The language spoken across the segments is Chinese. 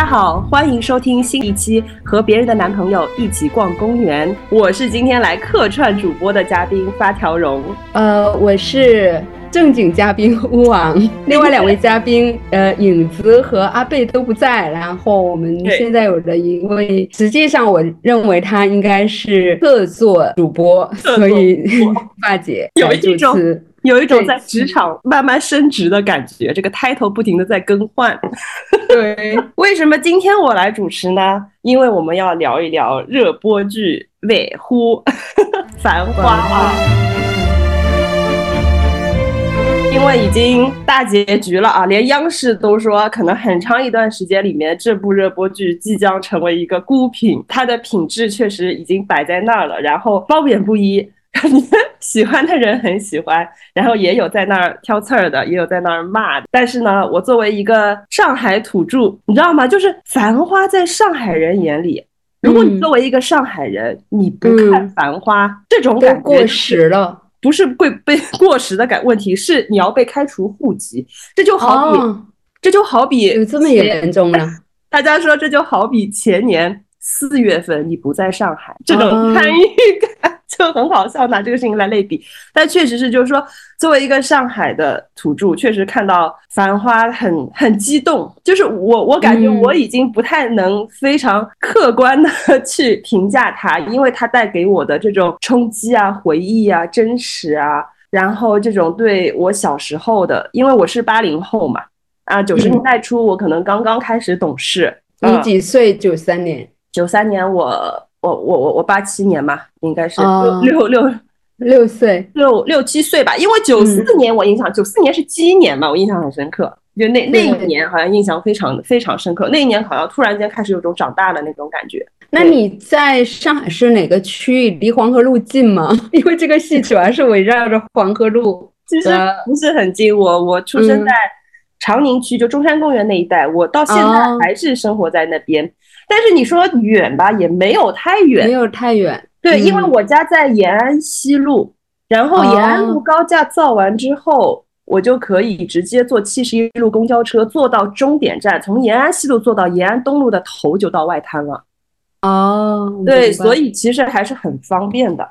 家好，欢迎收听新一期《和别人的男朋友一起逛公园》。我是今天来客串主播的嘉宾发条荣，呃，我是正经嘉宾乌王，另外两位嘉宾呃影子和阿贝都不在，然后我们现在有的一位，实际上我认为他应该是客座主播，所以发姐 有一种。有一种在职场慢慢升职的感觉，这个 title 不停的在更换。对，为什么今天我来主持呢？因为我们要聊一聊热播剧《尾呼》《繁花》啊。因为已经大结局了啊，连央视都说，可能很长一段时间里面，这部热播剧即将成为一个孤品。它的品质确实已经摆在那儿了，然后褒贬不一。你们 喜欢的人很喜欢，然后也有在那儿挑刺儿的，也有在那儿骂的。但是呢，我作为一个上海土著，你知道吗？就是《繁花》在上海人眼里，如果你作为一个上海人，你不看《繁花》，这种感觉过时了，不是会被 过时的感问题，是你要被开除户籍。这就好比，这就好比有这么严重吗。大家说，这就好比前年四月份你不在上海，这种参与感。就很好笑，拿这个事情来类比，但确实是，就是说，作为一个上海的土著，确实看到《繁花》很很激动。就是我，我感觉我已经不太能非常客观的 去评价它，因为它带给我的这种冲击啊、回忆啊、真实啊，然后这种对我小时候的，因为我是八零后嘛，啊，九十年代初我可能刚刚开始懂事。你几岁？九三年？九三年我。我我我我八七年嘛，应该是六六六 六岁六六七岁吧，因为九四年我印象九四年是鸡年嘛，我印象很深刻，就那那一年好像印象非常非常深刻，那一年好像突然间开始有种长大的那种感觉。那你在上海市哪个区域？离黄河路近吗？因为这个戏主要是围绕着黄河路，其实不是很近。我我出生在长宁区，就中山公园那一带，我到现在还是生活在那边。但是你说远吧，也没有太远，没有太远。对，因为我家在延安西路，然后延安路高架造完之后，我就可以直接坐七十一路公交车坐到终点站，从延安西路坐到延安东路的头就到外滩了。哦，对，所以其实还是很方便的。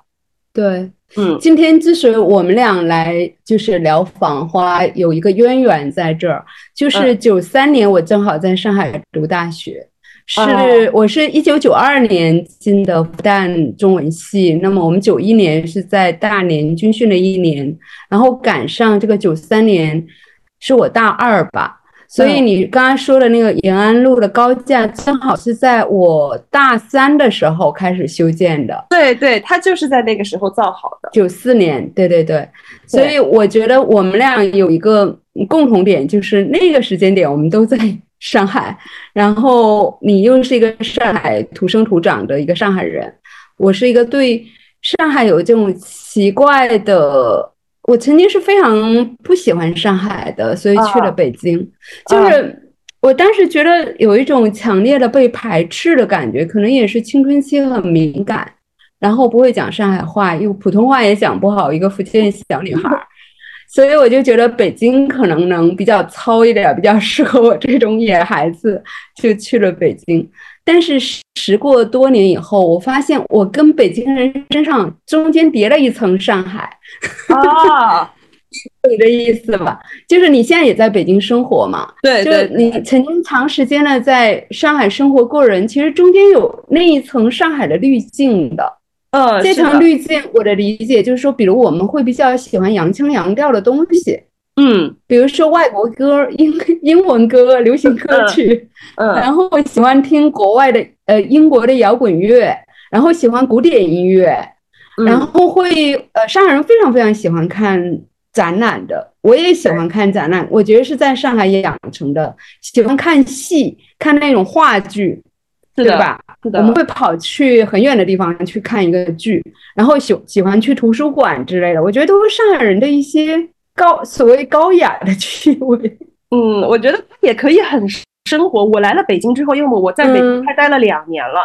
对，嗯，今天之所以我们俩来就是聊《繁花》，有一个渊源在这儿，就是九三年我正好在上海读大学。是，我是一九九二年进的复旦中文系，那么我们九一年是在大连军训了一年，然后赶上这个九三年是我大二吧，所以你刚刚说的那个延安路的高架，正好是在我大三的时候开始修建的。对对，它就是在那个时候造好的。九四年，对对对，所以我觉得我们俩有一个共同点，就是那个时间点我们都在。上海，然后你又是一个上海土生土长的一个上海人，我是一个对上海有这种奇怪的，我曾经是非常不喜欢上海的，所以去了北京。就是我当时觉得有一种强烈的被排斥的感觉，可能也是青春期很敏感，然后不会讲上海话，又普通话也讲不好，一个福建小女孩。所以我就觉得北京可能能比较糙一点，比较适合我这种野孩子，就去了北京。但是时过多年以后，我发现我跟北京人身上中间叠了一层上海。啊，你的意思吧？就是你现在也在北京生活嘛？对，就你曾经长时间的在上海生活过人，其实中间有那一层上海的滤镜的。呃，这层滤镜，我的理解就是说，比如我们会比较喜欢洋腔洋调的东西，嗯，比如说外国歌、英 英文歌、流行歌曲，嗯，然后喜欢听国外的呃英国的摇滚乐，然后喜欢古典音乐，然后会呃上海人非常非常喜欢看展览的，我也喜欢看展览，我觉得是在上海也养成的，喜欢看戏，看那种话剧。对吧？是的，我们会跑去很远的地方去看一个剧，然后喜喜欢去图书馆之类的。我觉得都是上海人的一些高所谓高雅的趣味。嗯，我觉得也可以很生活。我来了北京之后，因为我在北京还待了两年了。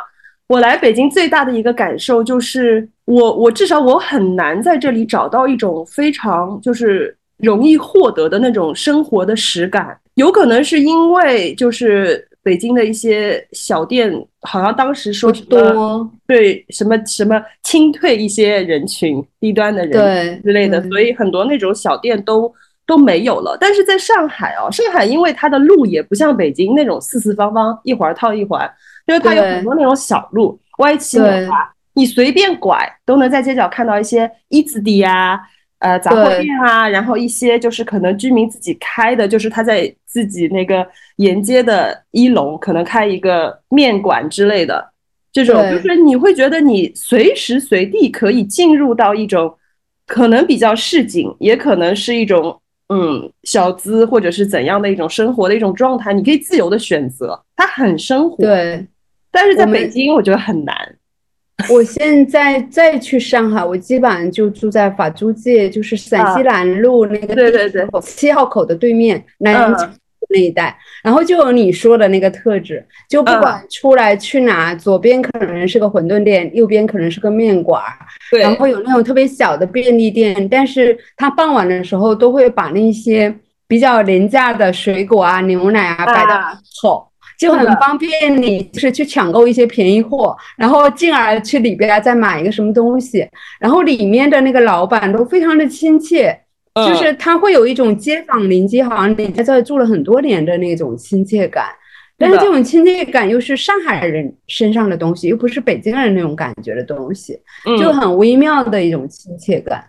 我来北京最大的一个感受就是，我我至少我很难在这里找到一种非常就是容易获得的那种生活的实感。有可能是因为就是。北京的一些小店，好像当时说多，对什么什么清退一些人群、低端的人对之类的，所以很多那种小店都都没有了。但是在上海哦，上海因为它的路也不像北京那种四四方方，一环套一环，因为它有很多那种小路，歪七扭对八，你随便拐都能在街角看到一些一字底啊。呃，杂货店啊，然后一些就是可能居民自己开的，就是他在自己那个沿街的一楼可能开一个面馆之类的，这种就是你会觉得你随时随地可以进入到一种可能比较市井，也可能是一种嗯小资或者是怎样的一种生活的一种状态，你可以自由的选择，它很生活。，对。但是在北京我觉得很难。我现在再去上海，我基本上就住在法租界，就是陕西南路那个啊对对。对七号口的对面南京嗯。那一带，然后就有你说的那个特质，就不管嗯。出来去哪，左边可能是个馄饨店，右边可能是个面馆然后有那种特别小的便利店，但是它傍晚的时候都会把那些比较廉价的水果啊、牛奶啊摆到门口。就很方便你，就是去抢购一些便宜货，然后进而去里边再买一个什么东西，然后里面的那个老板都非常的亲切，嗯就是他会有一种街坊邻居，好像你在这儿住了很多年的那种亲切感。但是这种亲切感又是上海人身上的东西，又不是北京人那种感觉的东西，嗯就很微妙的一种亲切感。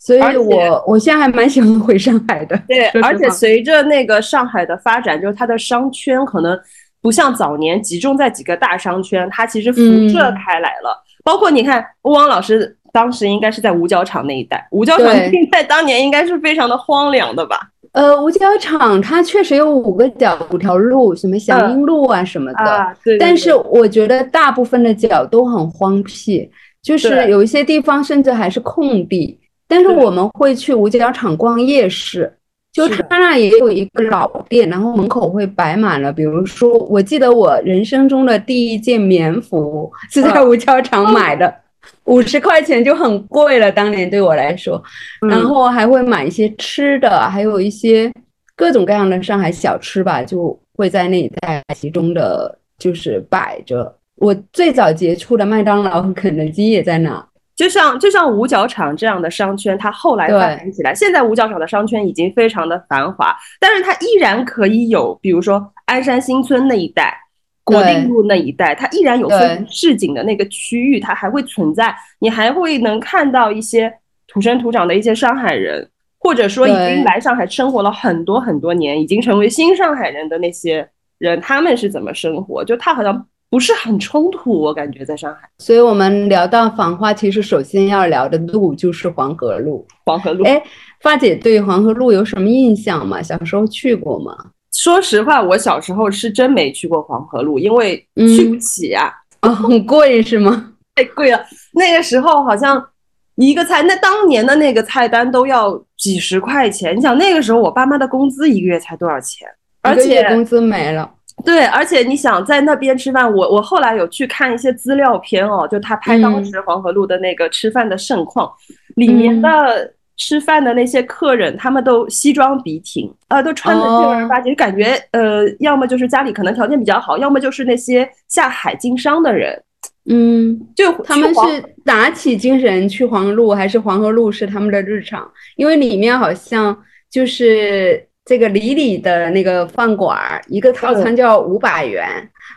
所以我我现在还蛮喜欢回上海的。对而且随着那个上海的发展，就是它的商圈可能不像早年集中在几个大商圈，它其实辐射嗯开来了。包括你看，欧王老师当时应该是在五角场那一带，五角场那对 一带当年应该是非常的荒凉的吧？呃，五角场它确实有五个角、五条路，什么祥英路啊什么的。啊，对对但是我觉得大部分的角都很荒僻，就是有一些地方甚至还是空地。但是我们会去五角场逛夜市，就它那也有一个老店，然后门口会摆满了，比如说，我记得我人生中的第一件棉服是在嗯五角场买的，五十块钱就很贵了，当年对我来说。然嗯后还会买一些吃的，还有一些各种各样的上海小吃吧，就会在那一带集中的，就是摆着。我最早接触的麦当劳和肯德基也在那。就像就像五角场这样的商圈，它后来发展起来，现在五角场的商圈已经非常的繁华，但是它依然可以有，比如说鞍山新村那一带、国定路那一带，它依然有非常市井的那个区域，它还会存在，你还会能看到一些土生土长的一些上海人，或者说已经来上海生活了很多很多年，已经成为新上海人的那些人，他们是怎么生活？就他好像。不是很冲突，我感觉在上海。所以我们聊到繁花，其实首先要聊的路就是黄河路。黄河路，哎，发姐对黄河路有什么印象吗？小时候去过吗？说实话，我小时候是真没去过黄河路，因为去不起啊，啊，很贵是吗？太贵了。那个时候好像一个菜，那当年的那个菜单都要几十块钱。你想那个时候我爸妈的工资一个月才多少钱？而且工资没了。对，而且你想在那边吃饭，我我后来有去看一些资料片哦，就他拍当时黄河路的那个吃饭的盛况，嗯、里面的吃饭的那些客人，他们都西装笔挺，呃，都穿的正儿八经，哦、感觉呃，要么就是家里可能条件比较好，要么就是那些下海经商的人，嗯，就他们是打起精神去黄河路，还是黄河路是他们的日常？因为里面好像就是。这个里里的那个饭馆，一个套餐叫五百元，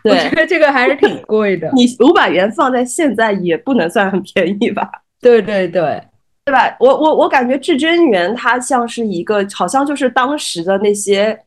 我觉得这个还是挺贵的。你五百元放在现在也不能算很便宜吧？对对对，对吧？我我我感觉至臻园它像是一个，好像就是当时的那些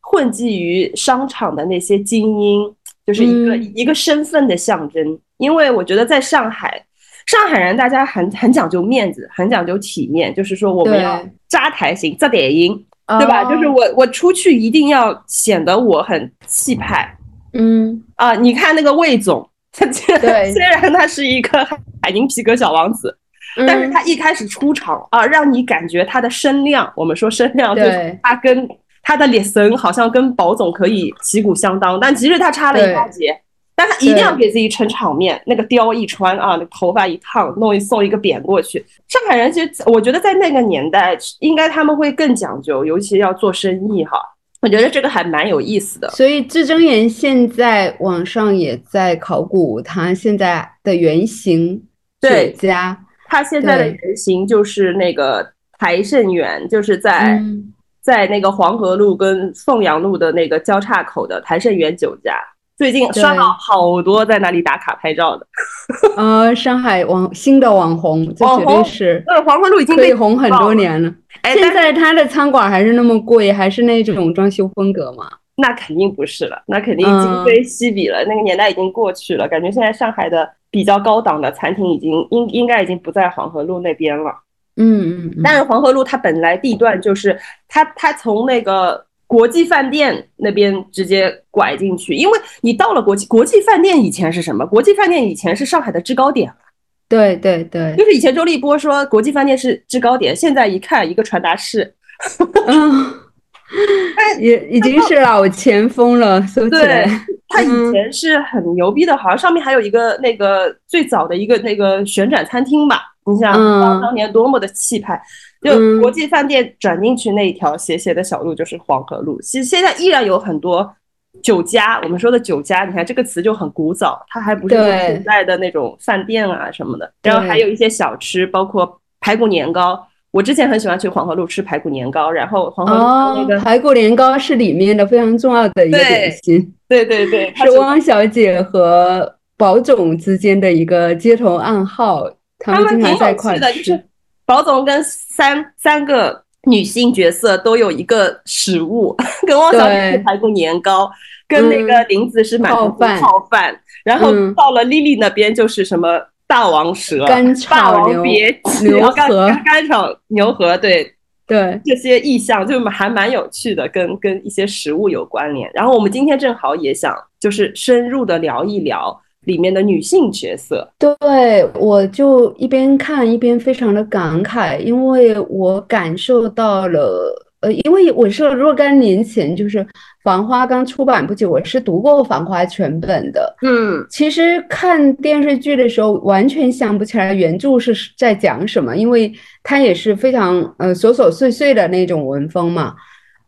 混迹于商场的那些精英，就是一个、嗯、一个身份的象征。因为我觉得在上海，上海人大家很很讲究面子，很讲究体面，就是说我们要扎台型、扎点音。对吧？就是我，我出去一定要显得我很气派。嗯啊，你看那个魏总，虽然他是一个海宁皮革小王子，嗯、但是他一开始出场啊，让你感觉他的身量，我们说身量，就是他跟他的脸神好像跟宝总可以旗鼓相当，但其实他差了一大截。但他一定要给自己撑场面，那个貂一穿啊，那头发一烫，弄一送一个扁过去。上海人其实我觉得在那个年代，应该他们会更讲究，尤其要做生意哈，我觉得这个还蛮有意思的。所以至臻园现在网上也在考古它现在的原型对家，它现在的原型就是那个台盛园，就是在。嗯在那个黄河路跟凤阳路的那个交叉口的台盛园酒家，最近刷到好多在那里打卡拍照的。呃，上海网新的网红，这绝对是。对，黄河路已经被红很多年了。现在他的餐馆还是那么贵，还是那种装修风格吗？那肯定不是了，那肯定今非昔比了。那个年代已经过去了，感觉现在上海的比较高档的餐厅已经应应该已经不在黄河路那边了。嗯嗯，但是黄河路它本来地段就是它它从那个国际饭店那边直接拐进去，因为你到了国际国际饭店以前是什么？国际饭店以前是上海的制高点对对对，就是以前周立波说国际饭店是制高点，现在一看一个传达室，嗯，也已经是老前锋了，说起来，它以前是很牛逼的，好像上面还有一个那个最早的一个那个旋转餐厅吧。你想当年多么的气派，就国际饭店转进去那一条斜斜的小路就是黄河路。其实现在依然有很多酒家，我们说的酒家，你看这个词就很古早，它还不是现在的那种饭店啊什么的。然后还有一些小吃，包括排骨年糕。我之前很喜欢去黄河路吃排骨年糕，然后黄河路那个排骨年糕是里面的非常重要的一个点心。对对对，是汪小姐和宝总之间的一个街头暗号。他们挺有趣的，就是宝总跟三三个女性角色都有一个食物，跟汪小姐是排骨年糕，跟那个林子是满泡饭，泡饭。然后到了丽丽那边就是什么大王蛇、霸王别牛河、干炒牛河，对对，这些意象就还蛮有趣的，跟跟一些食物有关联。然后我们今天正好也想就是深入的聊一聊。里面的女性角色，对我就一边看一边非常的感慨，因为我感受到了，呃，因为我是若干年前就是《繁花》刚出版不久，我是读过《繁花》全本的，嗯，其实看电视剧的时候完全想不起来原著是在讲什么，因为它也是非常呃琐琐碎碎的那种文风嘛，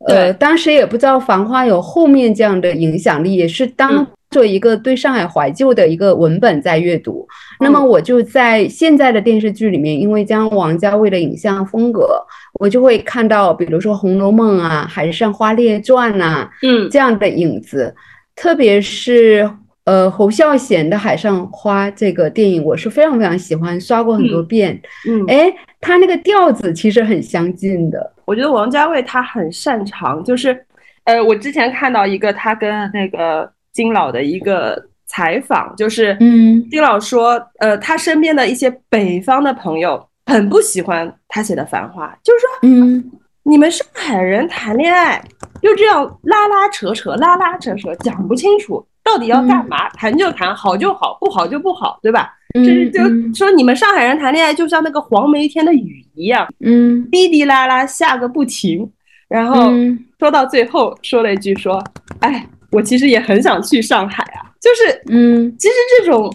呃，当时也不知道《繁花》有后面这样的影响力，也是当。做一个对上海怀旧的一个文本在阅读，那么我就在现在的电视剧里面，因为将王家卫的影像风格，我就会看到，比如说《红楼梦》啊，《海上花列传》呐，嗯，这样的影子。特别是呃侯孝贤的《海上花》这个电影，我是非常非常喜欢，刷过很多遍。嗯，哎，他那个调子其实很相近的。我觉得王家卫他很擅长，就是呃，我之前看到一个他跟那个。金老的一个采访，就是嗯，金老说，呃，他身边的一些北方的朋友很不喜欢他写的《繁花》，就是说，嗯，你们上海人谈恋爱就这样拉拉扯扯，拉拉扯扯，讲不清楚到底要干嘛，谈就谈，好就好，不好就不好，对吧？就是就说你们上海人谈恋爱就像那个黄梅天的雨一样，嗯，滴滴啦啦下个不停，然后说到最后说了一句说，哎。我其实也很想去上海啊，就是，嗯，其实这种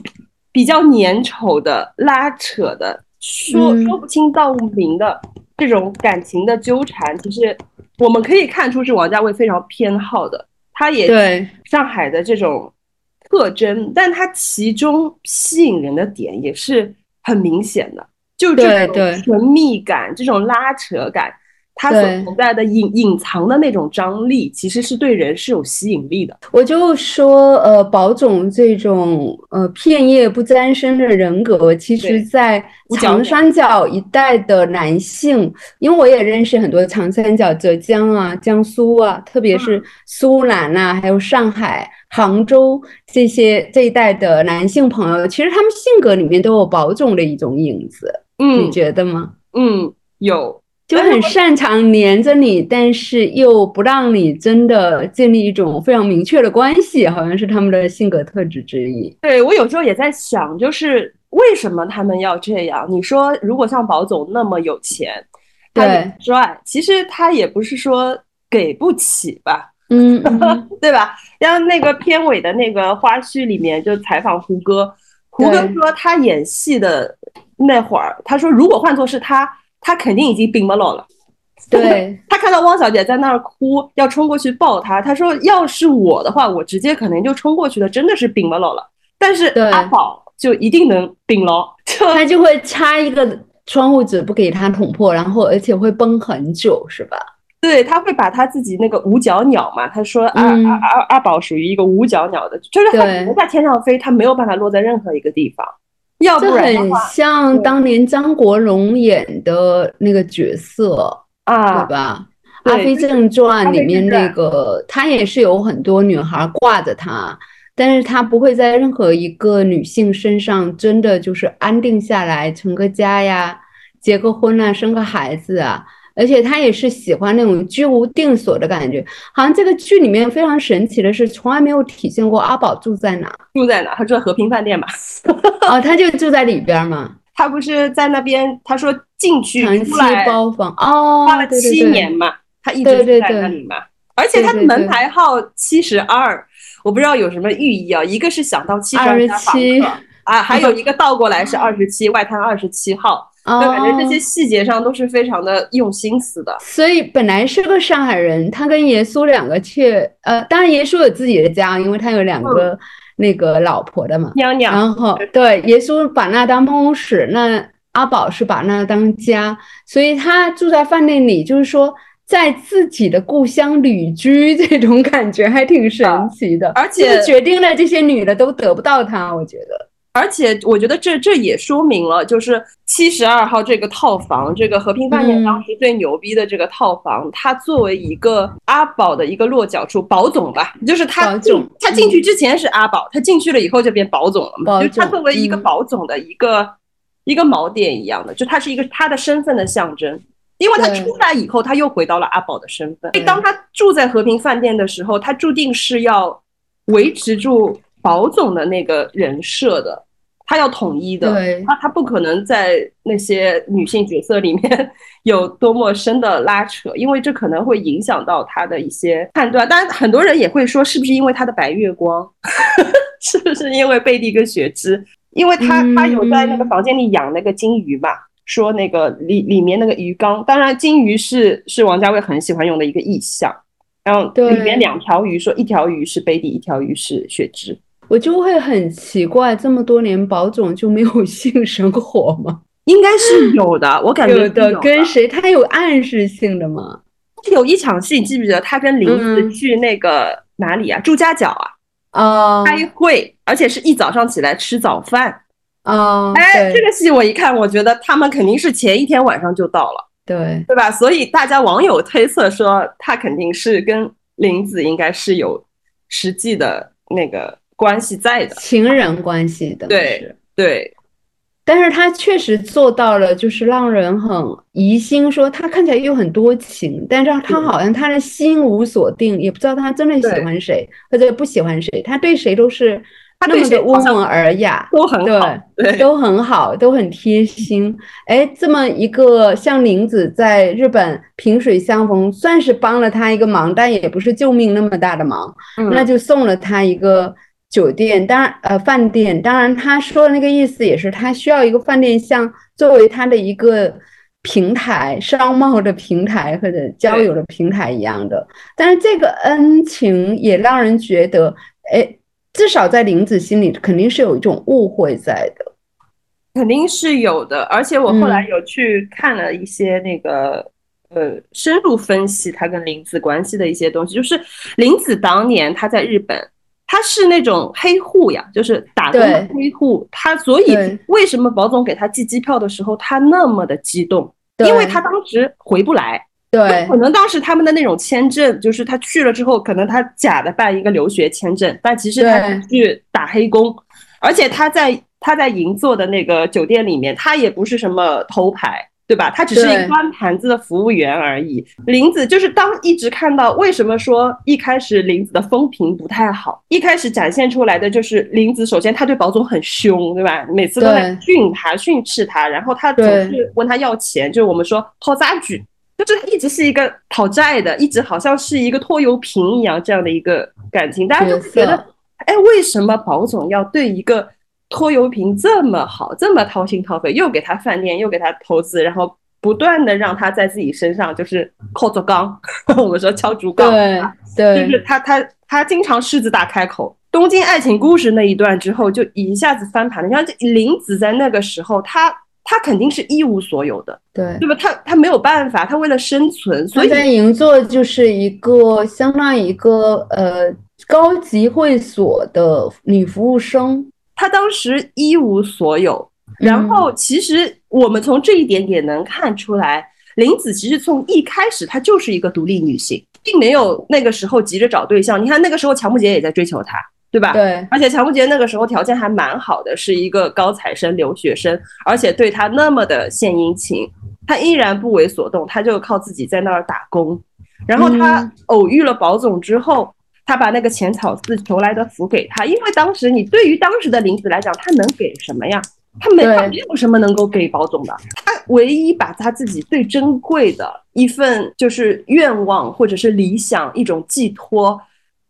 比较粘稠的、拉扯的、说说不清道不明的这种感情的纠缠，其实我们可以看出是王家卫非常偏好的。他也对上海的这种特征，但他其中吸引人的点也是很明显的，就这种神秘感、这种拉扯感。它所存在的隐隐藏的那种张力，其实是对人是有吸引力的。我就说，呃，宝总这种呃片叶不沾身的人格，其实在长三角一带的男性，因为我也认识很多长三角、浙江啊、江苏啊，特别是苏南呐，还有上海、杭州这些这一带的男性朋友，其实他们性格里面都有宝总的一种影子。嗯，你觉得吗？嗯，有。就很擅长黏着你，但是又不让你真的建立一种非常明确的关系，好像是他们的性格特质之一。对我有时候也在想，就是为什么他们要这样？你说，如果像宝总那么有钱，对，帅，其实他也不是说给不起吧？嗯，对吧？像那个片尾的那个花絮里面，就采访胡歌，胡歌说他演戏的那会儿，他说如果换作是他。他肯定已经病不老了，对 他看到汪小姐在那儿哭，要冲过去抱她。他说：“要是我的话，我直接可能就冲过去了，真的是顶了老了。但是阿宝就一定能顶牢，他就会插一个窗户纸不给他捅破，然后而且会崩很久，是吧？对，他会把他自己那个五角鸟嘛，他说阿阿阿阿宝属于一个五角鸟的，就是他只能在天上飞，他没有办法落在任何一个地方。要不然很像当年张国荣演的那个角色。啊，对吧？《阿飞正传》里面那个，他也是有很多女孩挂着他，但是他不会在任何一个女性身上真的就是安定下来，成个家呀，结个婚啊，生个孩子啊。而且他也是喜欢那种居无定所的感觉。好像这个剧里面非常神奇的是，从来没有体现过阿宝住在哪，住在哪？他住在和平饭店吧？哦，他就住在里边嘛。他不是在那边？他说进去长期包房哦，花了七年嘛，他一直在那里嘛。而且他的门牌号七十二，我不知道有什么寓意啊。一个是想到七十二家房客啊，还有 一个倒过来是二十七，外滩二十七号。就感觉这些细节上都是非常的用心思的。所以本来是个上海人，他跟耶稣两个却呃，当然耶稣有自己的家，因为他有两个。那个老婆的嘛，娘娘。然后对耶稣把那当办公室，那阿宝是把那当家，所以他住在饭店里，就是说在自己的故乡旅居，这种感觉还挺神奇的。而且决定了这些女的都得不到他，我觉得。而且我觉得这这也说明了，就是七十二号这个套房，这个和平饭店当时最牛逼的这个套房，它作为一个阿宝的一个落脚处，宝总吧，就是他进他进去之前是阿宝，他进去了以后就变宝总了嘛，就他作为一个宝总的一个一个锚点一样的，就他是一个他的身份的象征，因为他出来以后他又回到了阿宝的身份，所以当他住在和平饭店的时候，他注定是要维持住宝总的那个人设的。他要统一的，他他不可能在那些女性角色里面 有多么深的拉扯，因为这可能会影响到他的一些判断。当然，很多人也会说，是不是因为他的白月光，是不是因为贝蒂跟雪芝，因为他他有在那个房间里养那个金鱼嘛，说那个里里面那个鱼缸，当然金鱼是是王家卫很喜欢用的一个意象，然后里面两条鱼，说一条鱼是贝蒂，一条鱼是雪芝。我就会很奇怪，这么多年宝总就没有性生活吗？应该是有的，我感觉有的。跟谁？他有暗示性的吗？有一场戏，你记不记得他跟林子去那个哪里啊？朱家角啊？啊，开会，而且是一早上起来吃早饭。啊，哎，这个戏我一看，我觉得他们肯定是前一天晚上就到了，对对吧？所以大家网友推测说，他肯定是跟林子应该是有实际的那个。关系在的情人关系的，对对，但是他确实做到了，就是让人很疑心，说他看起来又很多情，但是他好像他的心无所定，也不知道他真的喜欢谁或者不喜欢谁，他对谁都是那么的温文尔雅，都很好，对，都很好，都很贴心。哎，这么一个像林子在日本萍水相逢，算是帮了他一个忙，但也不是救命那么大的忙，那就送了他一个。酒店当然，呃，饭店当然，他说的那个意思也是，他需要一个饭店，像作为他的一个平台、商贸的平台或者交友的平台一样的。但是这个恩情也让人觉得，哎，至少在林子心里肯定是有一种误会在的，肯定是有的。而且我后来有去看了一些那个，呃，深入分析他跟林子关系的一些东西，就是林子当年他在日本。他是那种黑户呀，就是打工的黑户。他所以为什么保总给他寄机票的时候他那么的激动？因为他当时回不来。对，可能当时他们的那种签证，就是他去了之后，可能他假的办一个留学签证，但其实他去打黑工。而且他在他在银座的那个酒店里面，他也不是什么头牌。对吧？他只是一个端盘子的服务员而已。林子就是当一直看到为什么说一开始林子的风评不太好，一开始展现出来的就是林子，首先他对宝总很凶，对吧？每次都在训他、训斥他，然后他总是问他要钱，就是我们说讨债局，就是他一直是一个讨债的，一直好像是一个拖油瓶一样这样的一个感情，大家就觉得，哎，为什么宝总要对一个？拖油瓶这么好，这么掏心掏肺，又给他饭店，又给他投资，然后不断的让他在自己身上就是扣着钢，我们说敲竹杠，对对，就是他他他经常狮子大开口。东京爱情故事那一段之后，就一下子翻盘了。你看林子在那个时候，他他肯定是一无所有的，对对吧？他他没有办法，他为了生存，所以在银座就是一个相当于一个呃高级会所的女服务生。他当时一无所有，然后其实我们从这一点点能看出来，林子其实从一开始她就是一个独立女性，并没有那个时候急着找对象。你看那个时候乔木杰也在追求她。对吧？对，而且乔木杰那个时候条件还蛮好的，是一个高材生留学生，而且对她那么的献殷勤，她依然不为所动，她就靠自己在那儿打工。然后她偶遇了宝总之后，他把那个浅草寺求来的符给他，因为当时你对于当时的林子来讲，他能给什么呀？他没他没有什么能够给宝总的，他唯一把他自己最珍贵的一份就是愿望或者是理想一种寄托。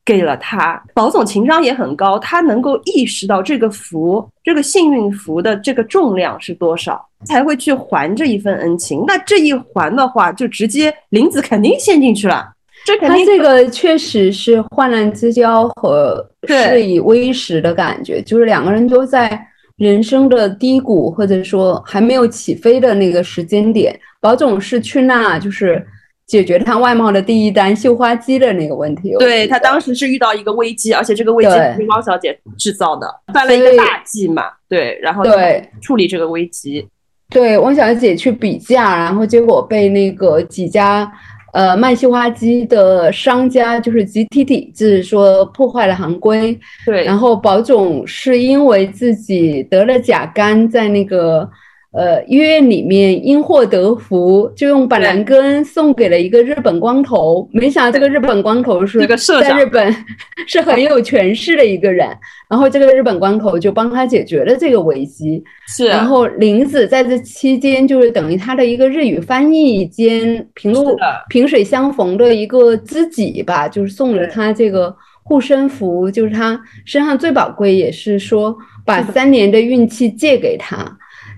给了他，宝总情商也很高，他能够意识到这个福，这个幸运福的这个重量是多少，才会去还这一份恩情。那这一还的话，就直接林子肯定陷进去了。这肯定，他这个确实是患难之交和是以微时的感觉，就是两个人都在人生的低谷或者说还没有起飞的那个时间点。宝总是去那，就是。解决他外贸的第一单绣花机的那个问题。对他当时是遇到一个危机，而且这个危机是汪小姐制造的，犯了一个大忌嘛。对，然后对处理这个危机。对，汪小姐去比价，然后结果被那个几家呃卖绣花机的商家就是集体抵制，说破坏了行规。对，然后宝总是因为自己得了甲肝，在那个。呃，医院里面因祸得福，就用板蓝根送给了一个日本光头。没想到这个日本光头是在日本是很有权势的一个人。然后这个日本光头就帮他解决了这个危机。是。然后林子在这期间就是等于他的一个日语翻译兼平路萍水相逢的一个知己吧，就是送了他这个护身符，就是他身上最宝贵，也是说把三年的运气借给他。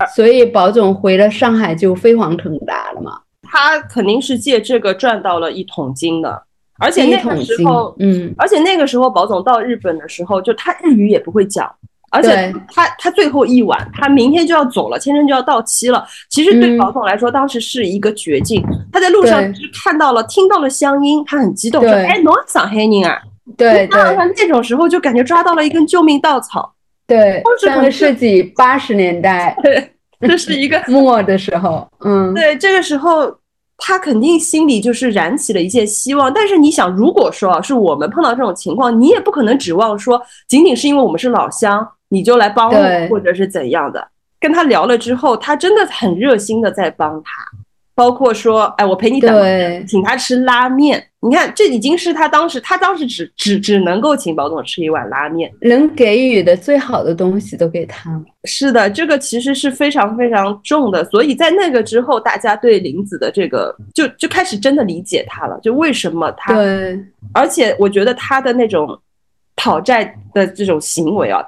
所以保总回了上海就飞黄腾达了嘛？他肯定是借这个赚到了一桶金的，而且那个时候，嗯，而且那个时候保总到日本的时候，就他日语也不会讲，而且他他最后一晚，他明天就要走了，签证就要到期了。其实对保总来说，当时是一个绝境。他在路上就是看到了、听到了乡音，他很激动，说：“哎，侬上海人啊！”对对，那种时候就感觉抓到了一根救命稻草。对，上个世纪八十年代，对，这是一个 末的时候，嗯，对，这个时候他肯定心里就是燃起了一些希望。但是你想，如果说是我们碰到这种情况，你也不可能指望说，仅仅是因为我们是老乡，你就来帮我，或者是怎样的。跟他聊了之后，他真的很热心的在帮他。包括说，哎，我陪你等，请他吃拉面。你看，这已经是他当时，他当时只只只能够请保总吃一碗拉面，能给予的最好的东西都给他了。是的，这个其实是非常非常重的。所以在那个之后，大家对林子的这个就就开始真的理解他了。就为什么他，对，而且我觉得他的那种讨债的这种行为啊，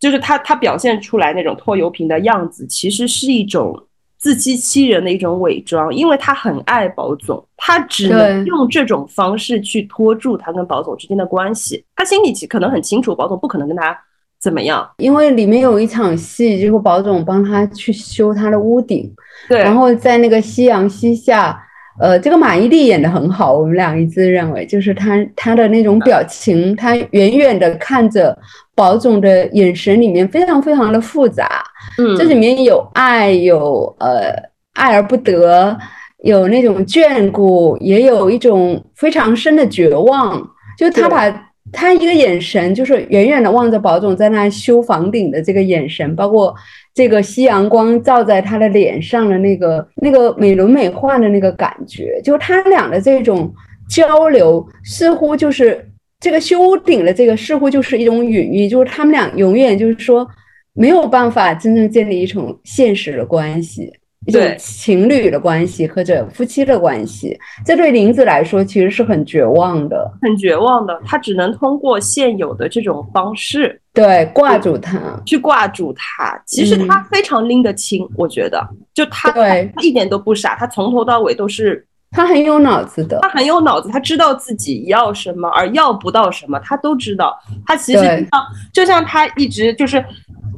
就是他他表现出来那种拖油瓶的样子，其实是一种。自欺欺人的一种伪装，因为他很爱保总，他只能用这种方式去拖住他跟保总之间的关系。他心里可能很清楚，保总不可能跟他怎么样，因为里面有一场戏，就是保总帮他去修他的屋顶，对，然后在那个夕阳西下。呃，这个马伊琍演的很好，我们俩一致认为，就是她她的那种表情，她远远的看着宝总的眼神里面非常非常的复杂，嗯，这里面有爱，有呃爱而不得，有那种眷顾，也有一种非常深的绝望，就她把。他一个眼神，就是远远的望着宝总在那修房顶的这个眼神，包括这个夕阳光照在他的脸上的那个那个美轮美奂的那个感觉，就他俩的这种交流，似乎就是这个修顶的这个似乎就是一种隐喻，就是他们俩永远就是说没有办法真正建立一种现实的关系，一种情侣的关系或者夫妻的关系，这对林子来说其实是很绝望的。很绝望的，他只能通过现有的这种方式，对，挂住他，去挂住他。其实他非常拎得清，我觉得，就他，对，他一点都不傻，他从头到尾都是，他很有脑子的，他很有脑子，他知道自己要什么，而要不到什么，他都知道。他其实就像，就像他一直就是。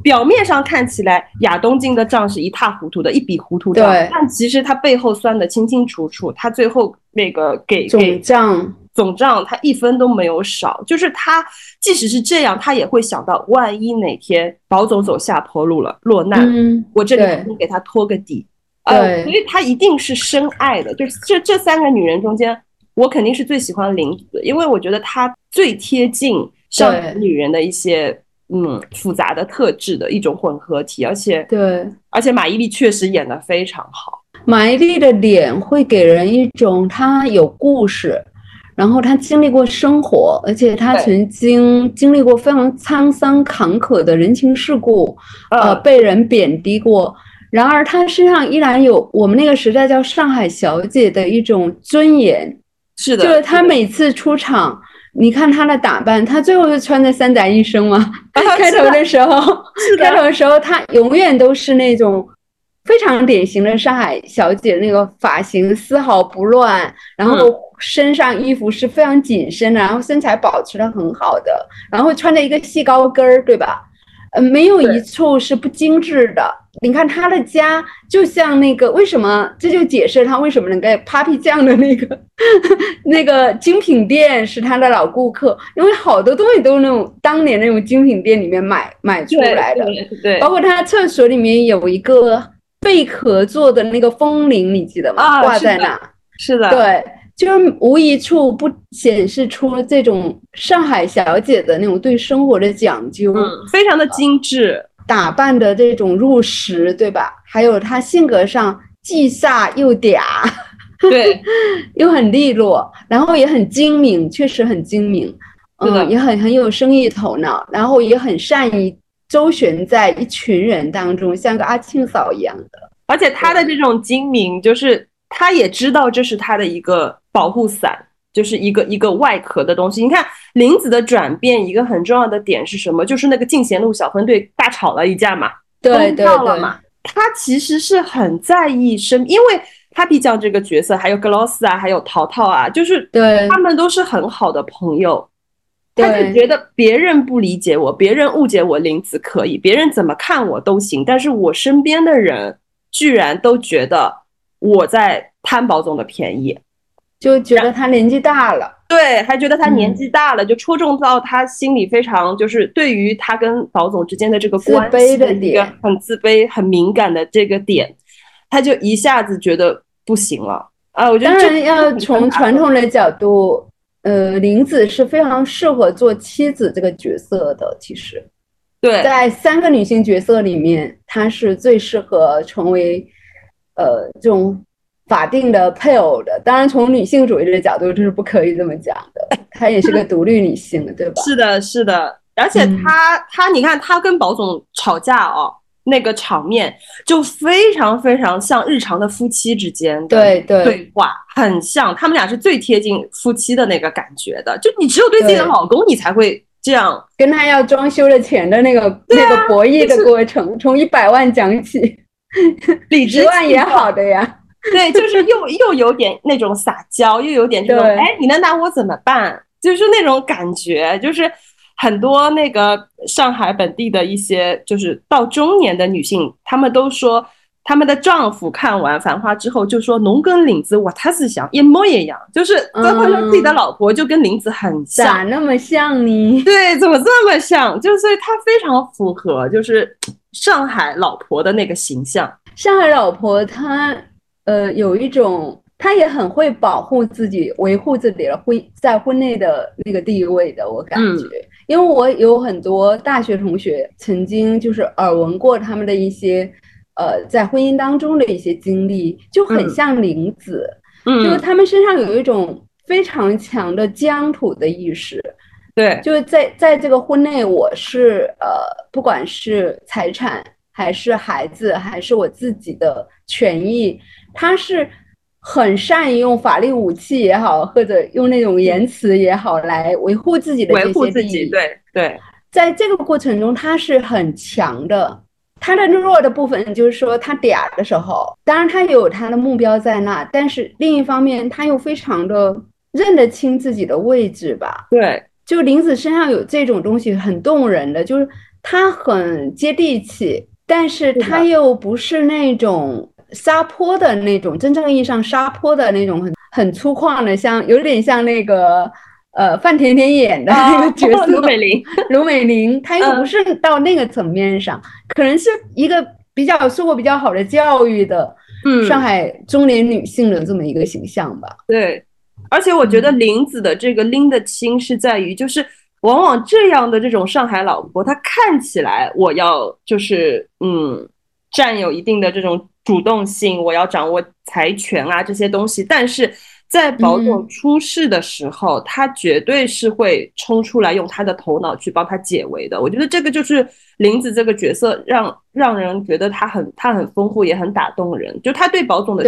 表面上看起来亚东进的账是一塌糊涂的，一笔糊涂账，但其实他背后算的清清楚楚。他最后那个给总账总账，他一分都没有少。就是他即使是这样，他也会想到，万一哪天保总走下坡路了，落难，我这里能给他托个底。呃，所以他一定是深爱的。就是这这三个女人中间，我肯定是最喜欢林子，因为我觉得她最贴近上海女人的一些。嗯，复杂的特质的一种混合体，而且对，而且马伊琍确实演的非常好。马伊琍的脸会给人一种她有故事，然后她经历过生活，而且她曾经经历过非常沧桑坎坷的人情世故，呃，被人贬低过。然而她身上依然有我们那个时代叫上海小姐的一种尊严。是的，就是她每次出场。你看她的打扮，她最后是穿着三宅一生吗？开头的时候，开头的时候，她永远都是那种非常典型的上海小姐，那个发型丝毫不乱，然后身上衣服是非常紧身的，然后身材保持的很好的，然后穿着一个细高跟儿，对吧？呃，没有一处是不精致的。你看他的家就像那个，为什么这就解释他为什么能给 Papi 酱的那个 那个精品店是他的老顾客，因为好多东西都是那种当年那种精品店里面买买出来的，对，包括他厕所里面有一个贝壳做的那个风铃，你记得吗？挂在那，是的，对，就是无一处不显示出这种上海小姐的那种对生活的讲究，嗯，非常的精致。打扮的这种入时，对吧？还有她性格上既飒又嗲，对，又很利落，然后也很精明，确实很精明，嗯，也很很有生意头脑，然后也很善于周旋在一群人当中，像个阿庆嫂一样的。而且她的这种精明，就是她也知道这是她的一个保护伞。就是一个一个外壳的东西。你看林子的转变，一个很重要的点是什么？就是那个进贤路小分队大吵了一架嘛，对对对嘛。他其实是很在意身，因为 Papi 酱这个角色，还有 Gloss 啊，还有淘淘啊，就是对他们都是很好的朋友。他就觉得别人不理解我，别人误解我，林子可以，别人怎么看我都行，但是我身边的人居然都觉得我在贪宝总的便宜。就觉得他年纪大了，对，还觉得他年纪大了，就戳中到他心里非常就是对于他跟宝总之间的这个关系的一个很自卑、很敏感的这个点，他就一下子觉得不行了啊！我觉得当然要从传统的角度，呃，林子是非常适合做妻子这个角色的。其实，对，在三个女性角色里面，她是最适合成为呃这种。法定的配偶的，当然从女性主义的角度，这是不可以这么讲的。她也是个独立女性，对吧？是的，是的。而且她，她，你看，她跟宝总吵架哦，那个场面就非常非常像日常的夫妻之间的对对话，很像。他们俩是最贴近夫妻的那个感觉的。就你只有对自己的老公，你才会这样跟他要装修的钱的那个那个博弈的过程，从一百万讲起，十万也好的呀。对，就是又又有点那种撒娇，又有点这种，哎，你能拿我怎么办？就是那种感觉，就是很多那个上海本地的一些，就是到中年的女性，她们都说，她们的丈夫看完《繁花》之后，就说农跟林子，我他是想一模一样，就是都会说自己的老婆就跟林子很像，咋那么像呢？对，怎么这么像？就所以她非常符合，就是上海老婆的那个形象。上海老婆她。呃，有一种，他也很会保护自己，维护自己的婚在婚内的那个地位的，我感觉，因为我有很多大学同学曾经就是耳闻过他们的一些，呃，在婚姻当中的一些经历，就很像林子，嗯，就是他们身上有一种非常强的疆土的意识，对，就是在在这个婚内，我是呃，不管是财产还是孩子，还是我自己的权益。他是很善于用法律武器也好，或者用那种言辞也好来维护自己的维护自己。对对，在这个过程中，他是很强的。他的弱的部分就是说，他嗲的时候，当然他有他的目标在那，但是另一方面，他又非常的认得清自己的位置吧。对，就林子身上有这种东西，很动人的，就是他很接地气，但是他又不是那种撒泼的那种，真正意义上撒泼的那种，很很粗犷的，像有点像那个。呃，范甜甜演的那个角色 卢美玲，卢美玲，她又不是到那个层面上，可能是一个比较受过比较好的教育的，嗯，上海中年女性的这么一个形象吧。对，而且我觉得林子的这个拎得清是在于，就是往往这样的这种上海老婆，她看起来我要就是嗯，占有一定的这种主动性，我要掌握财权啊这些东西，但是。在保总出事的时候，他绝对是会冲出来，用他的头脑去帮他解围的。我觉得这个就是林子这个角色，让让人觉得他很他很丰富，也很打动人。就他对保总的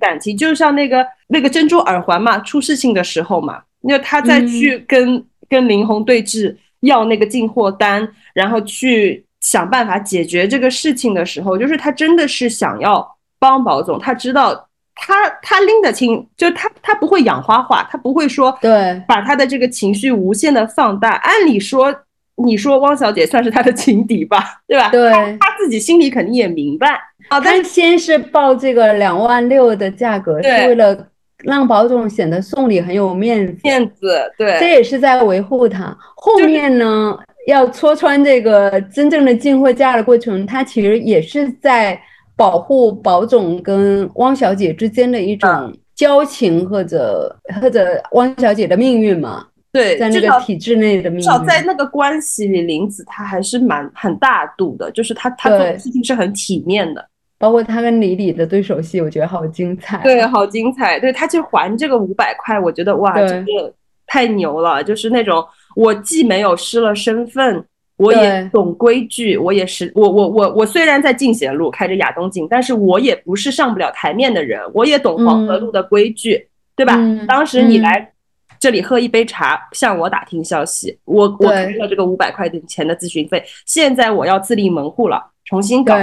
感情，就像那个那个珍珠耳环嘛，出事情的时候嘛，那他在去跟跟林红对峙，要那个进货单，然后去想办法解决这个事情的时候，就是他真的是想要帮宝总，他知道。他他拎得清，就他他不会养花花，他不会说对，把他的这个情绪无限的放大。按理说，你说汪小姐算是他的情敌吧，对吧？对，他自己心里肯定也明白。啊，他先是报这个两万六的价格，是为了让保总显得送礼很有面子，面子。对，这也是在维护他。后面呢，要戳穿这个真正的进货价的过程，他其实也是在。保护保总跟汪小姐之间的一种交情，或者或者汪小姐的命运嘛？对，在那个体制内的命运。至少在那个关系里，林子她还是蛮很大度的，就是她她做的事情是很体面的。包括她跟李李的对手戏，我觉得好精彩。对，好精彩。对她去还这个五百块，我觉得哇，真的太牛了。就是那种我既没有失了身份。我也懂规矩，我也是我我我我虽然在进贤路开着亚东镜，但是我也不是上不了台面的人，我也懂黄河路的规矩，对吧？当时你来这里喝一杯茶，向我打听消息，我我开了这个五百块钱的咨询费，现在我要自立门户了，重新搞，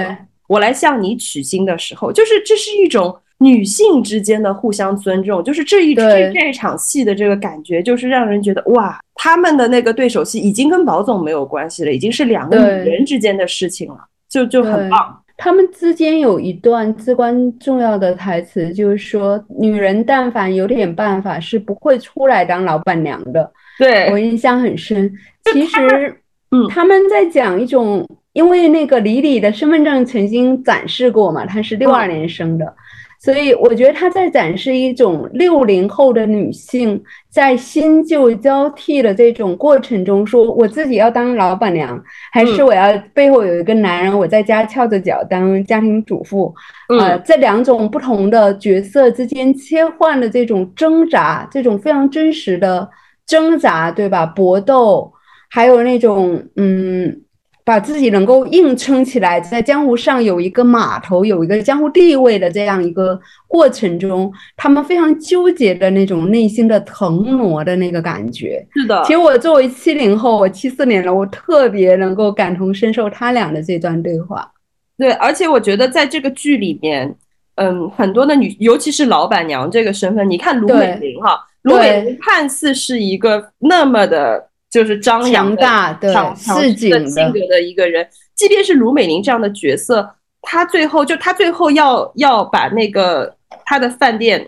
我来向你取经的时候，就是这是一种。女性之间的互相尊重，就是这一这这一场戏的这个感觉，就是让人觉得哇，他们的那个对手戏已经跟宝总没有关系了，已经是两个女人之间的事情了，就就很棒。他们之间有一段至关重要的台词，就是说，女人但凡有点办法，是不会出来当老板娘的。对我印象很深。其实，嗯，他们在讲一种，因为那个李李的身份证曾经展示过嘛，她是六二年生的。所以我觉得他在展示一种六零后的女性在新旧交替的这种过程中，说我自己要当老板娘，还是我要背后有一个男人，我在家翘着脚当家庭主妇，呃，这两种不同的角色之间切换的这种挣扎，这种非常真实的挣扎，对吧？搏斗，还有那种嗯。把自己能够硬撑起来，在江湖上有一个码头，有一个江湖地位的这样一个过程中，他们非常纠结的那种内心的腾挪的那个感觉。是的，其实我作为七零后，我七四年了，我特别能够感同身受他俩的这段对话。对，而且我觉得在这个剧里面，嗯，很多的女，尤其是老板娘这个身份，你看卢美玲哈，卢美玲看似是一个那么的。就是张扬大的、市井的性格的一个人，即便是卢美玲这样的角色，她最后就她最后要要把那个她的饭店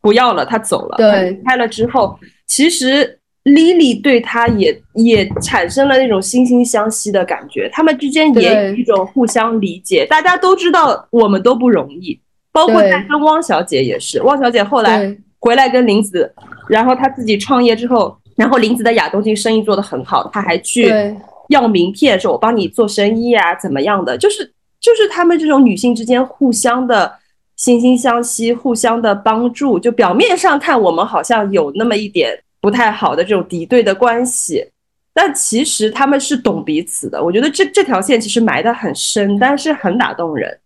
不要了，她走了，对，开了之后，其实 Lily 对她也也产生了那种惺惺相惜的感觉，他们之间也有一种互相理解。大家都知道我们都不容易，包括在跟汪小姐也是，汪小姐后来回来跟林子，然后她自己创业之后。然后林子的亚东京生意做得很好，他还去要名片，说我帮你做生意啊，怎么样的？就是就是他们这种女性之间互相的惺惺相惜，互相的帮助。就表面上看，我们好像有那么一点不太好的这种敌对的关系，但其实他们是懂彼此的。我觉得这这条线其实埋得很深，但是很打动人。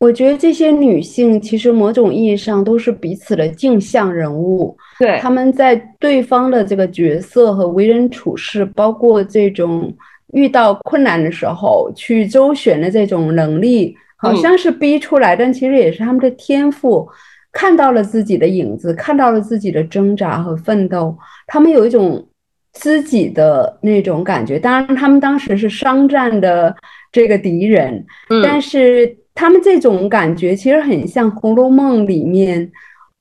我觉得这些女性其实某种意义上都是彼此的镜像人物，对，他们在对方的这个角色和为人处事，包括这种遇到困难的时候去周旋的这种能力，好像是逼出来，但其实也是他们的天赋。看到了自己的影子，看到了自己的挣扎和奋斗，他们有一种自己的那种感觉。当然，他们当时是商战的这个敌人，但是他们这种感觉其实很像《红楼梦》里面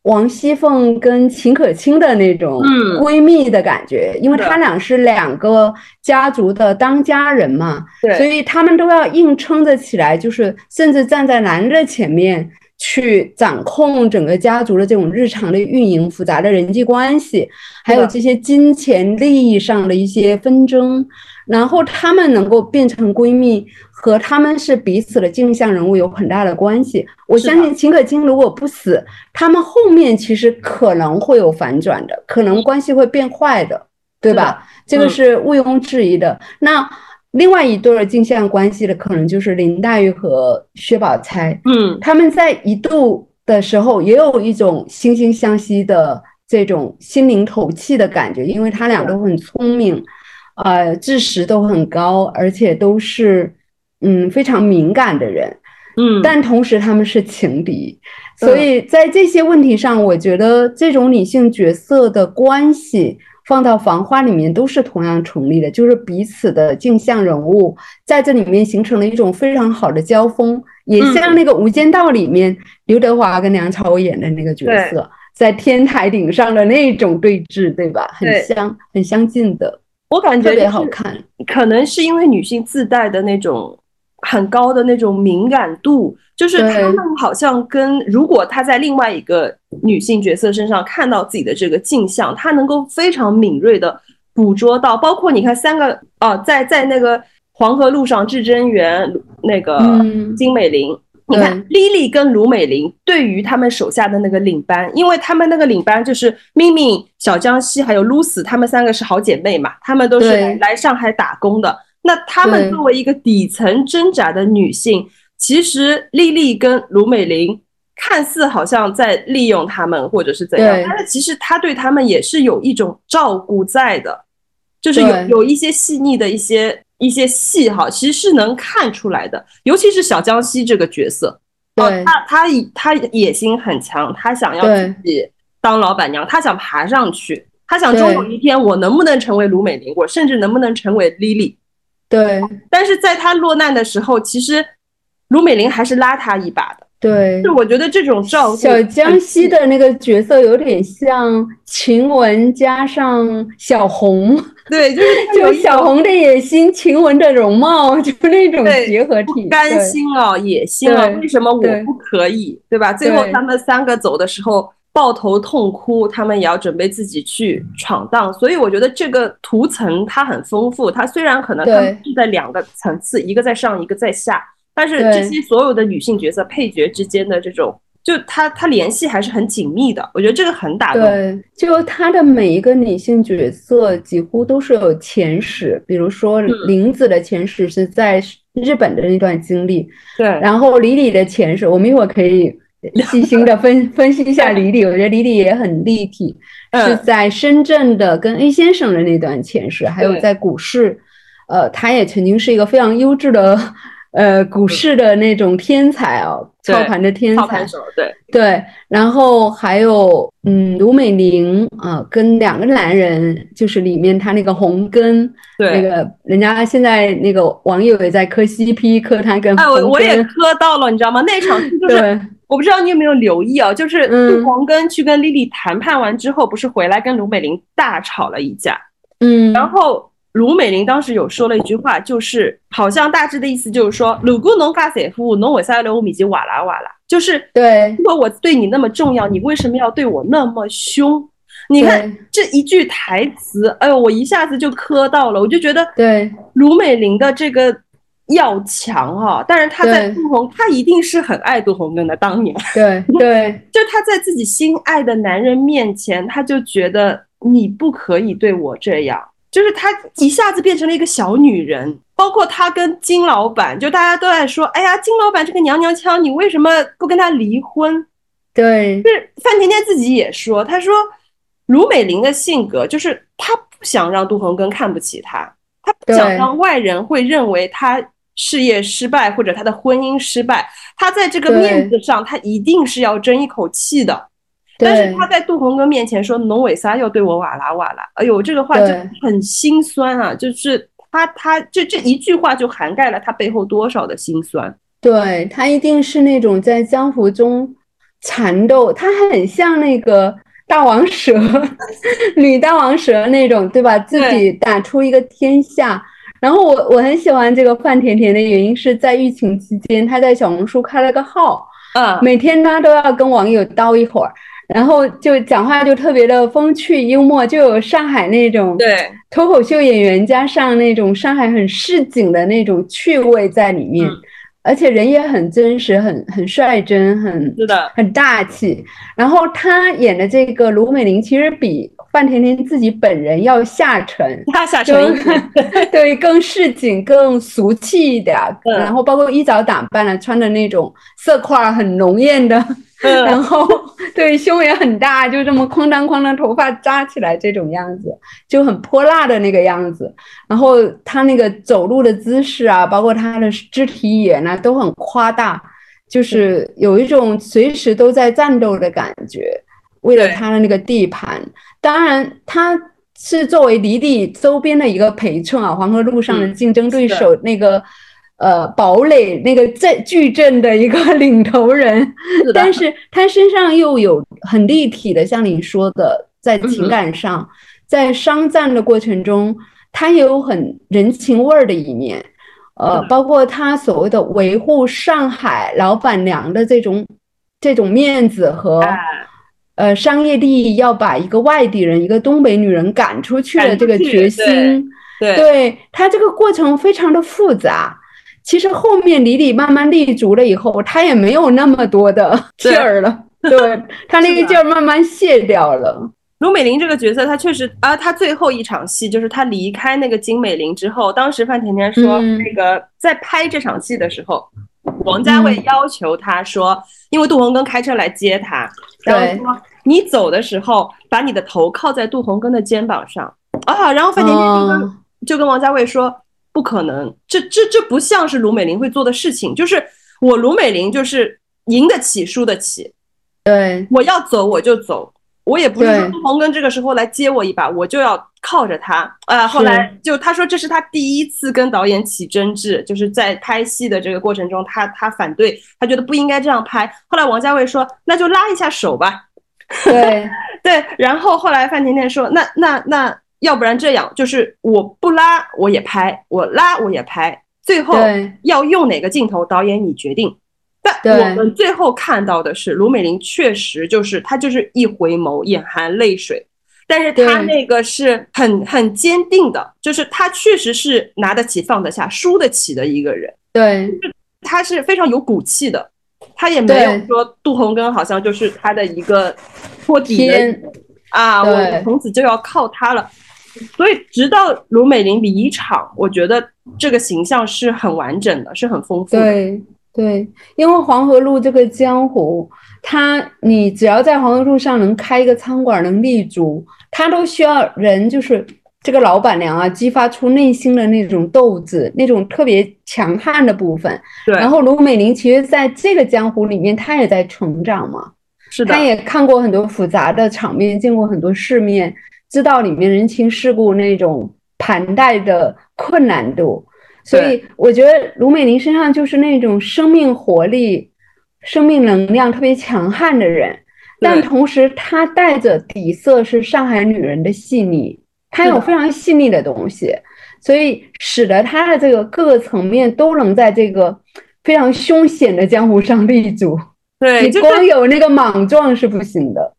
王熙凤跟秦可卿的那种闺蜜的感觉，因为他俩是两个家族的当家人嘛，所以他们都要硬撑着起来，就是甚至站在男的前面。去掌控整个家族的这种日常的运营、复杂的人际关系，还有这些金钱利益上的一些纷争，然后她们能够变成闺蜜，和她们是彼此的镜像人物有很大的关系。我相信秦可卿如果不死，她们后面其实可能会有反转的，可能关系会变坏的，对吧？这个是毋庸置疑的。那。另外一对镜像关系的可能就是林黛玉和薛宝钗，嗯，他们在一度的时候也有一种惺惺相惜的这种心灵投契的感觉，因为他俩都很聪明，呃，知识都很高，而且都是嗯非常敏感的人，嗯，但同时他们是情敌，所以在这些问题上，我觉得这种女性角色的关系。放到《繁花》里面都是同样成立的，就是彼此的镜像人物在这里面形成了一种非常好的交锋，也像那个《无间道》里面刘德华跟梁朝伟演的那个角色在天台顶上的那种对峙，对吧？很相很相近的，我感觉特别好看。可能是因为女性自带的那种很高的那种敏感度。就是她们好像跟如果她在另外一个女性角色身上看到自己的这个镜像，她能够非常敏锐的捕捉到，包括你看三个哦，在在那个黄河路上，至真园那个金美玲，你看莉莉跟卢美玲对于他们手下的那个领班，因为他们那个领班就是明明、小江西还有露丝，他们三个是好姐妹嘛，他们都是来上海打工的，那他们作为一个底层挣扎的女性。其实丽丽跟卢美玲看似好像在利用他们，或者是怎样，但是其实她对他们也是有一种照顾在的，就是有有一些细腻的一些一些戏哈，其实是能看出来的。尤其是小江西这个角色，对，他他他野心很强，他想要自己当老板娘，他想爬上去，他想终有一天我能不能成为卢美玲，我甚至能不能成为 Lily，。对，但是在他落难的时候，其实。卢美玲还是拉他一把的，对，就我觉得这种照顾小江西的那个角色有点像晴雯加上小红，对，就是就小红的野心，晴雯的容貌，就那种结合体，甘心哦，野心哦，为什么我不可以，对吧？最后他们三个走的时候抱头痛哭，他们也要准备自己去闯荡，所以我觉得这个图层它很丰富，它虽然可能他们是在两个层次，一个在上，一个在下。但是这些所有的女性角色配角之间的这种，就她她联系还是很紧密的。我觉得这个很打动。对，就她的每一个女性角色几乎都是有前史，比如说玲子的前史是在日本的那段经历。对，然后李李的前史，我们一会儿可以细心的分分析一下李李。我觉得李李也很立体，是在深圳的跟 A 先生的那段前世，还有在股市，呃，他也曾经是一个非常优质的。呃，股市的那种天才哦，操盘的天才，对对，然后还有嗯，卢美玲啊，跟两个男人，就是里面他那个红根，对，那个人家现在那个网友也在磕 CP，磕他跟哎，我我也磕到了，你知道吗？那场 就是我不知道你有没有留意啊，就是杜黄根去跟丽丽谈判完之后，不是回来跟卢美玲大吵了一架，嗯，然后。卢美玲当时有说了一句话，就是好像大致的意思就是说，如果侬干财富，侬为啥要来我面前哇啦哇啦？就是对，如果我对你那么重要，你为什么要对我那么凶？你看这一句台词，哎呦，我一下子就磕到了，我就觉得，对卢美玲的这个要强哈，但是她在杜红，她一定是很爱杜红根的，当年，对对，就她在自己心爱的男人面前，她就觉得你不可以对我这样。就是她一下子变成了一个小女人。包括她跟金老板，就大家都在说，哎呀，金老板这个娘娘腔，你为什么不跟他离婚？对，是范甜甜自己也说，她说卢美玲的性格就是她不想让杜恒根看不起她，她不想让外人会认为她事业失败或者她的婚姻失败，她在这个面子上，她一定是要争一口气的。但是他在杜洪哥面前说农委撒要对我瓦拉瓦拉，哎呦，这个话就很心酸啊，就是。他他这这一句话就涵盖了他背后多少的心酸。对他一定是那种在江湖中缠斗，他很像那个大王蛇，女大王蛇那种，对吧？自己打出一个天下。然后我我很喜欢这个范甜甜的原因是在疫情期间，她在小红书开了个号，嗯，每天她都要跟网友叨一会儿。然后就讲话就特别的风趣幽默，就有上海那种对脱口秀演员加上那种上海很市井的那种趣味在里面，而且人也很真实，很很率真，很是的，很大气。然后他演的这个卢美玲，其实比范甜甜自己本人要下沉，他下沉，对，更市井、更俗气一点。然后包括衣着打扮了，穿的那种色块很浓艳的。然后对胸也很大，就这么哐当哐当，头发扎起来这种样子，就很泼辣的那个样子。然后他那个走路的姿势啊，包括他的肢体语言啊，都很夸大，就是有一种随时都在战斗的感觉，为了他的那个地盘。当然，他是作为离地周边的一个陪衬啊，黄河路上的竞争对手那个。呃，堡垒那个在矩阵的一个领头人，但是他身上又有很立体的，像你说的，在情感上，在商战的过程中，他也有很人情味儿的一面。呃，包括他所谓的维护上海老板娘的这种这种面子和呃商业利益，要把一个外地人，一个东北女人赶出去的这个决心，对他这个过程非常的复杂。其实后面李李慢慢立足了以后，他也没有那么多的劲儿了，对 他那个劲儿慢慢卸掉了。卢美玲这个角色，她确实啊，她最后一场戏就是她离开那个金美玲之后，当时范甜甜说，那个在拍这场戏的时候，王家卫要求她说，因为杜洪根开车来接她，然后说你走的时候把你的头靠在杜洪根的肩膀上。啊，然后范甜甜就跟就跟王家卫说。不可能，这这这不像是卢美玲会做的事情。就是我卢美玲就是赢得起输得起，对，我要走我就走，我也不是说杜洪根这个时候来接我一把，我就要靠着他。呃，后来就他说这是他第一次跟导演起争执，就是在拍戏的这个过程中，他他反对，他觉得不应该这样拍。后来王家卫说那就拉一下手吧，对 对，然后后来范甜甜说那那那。要不然这样，就是我不拉我也拍，我拉我也拍，最后要用哪个镜头，导演你决定。但我们最后看到的是，卢美玲确实就是她，就是一回眸，眼含泪水，但是她那个是很很坚定的，就是她确实是拿得起放得下、输得起的一个人。对，她是非常有骨气的，她也没有说杜洪根好像就是她的一个托底的啊，我从此就要靠他了。所以，直到卢美玲离场，我觉得这个形象是很完整的，是很丰富的。对对，因为黄河路这个江湖，它你只要在黄河路上能开一个餐馆，能立足，它都需要人，就是这个老板娘啊，激发出内心的那种斗志，那种特别强悍的部分。对。然后，卢美玲其实在这个江湖里面，她也在成长嘛。是的。她也看过很多复杂的场面，见过很多世面。知道里面人情世故那种盘带的困难度，所以我觉得卢美玲身上就是那种生命活力、生命能量特别强悍的人，但同时她带着底色是上海女人的细腻，她有非常细腻的东西，所以使得她的这个各个层面都能在这个非常凶险的江湖上立足。对，你光有那个莽撞是不行的。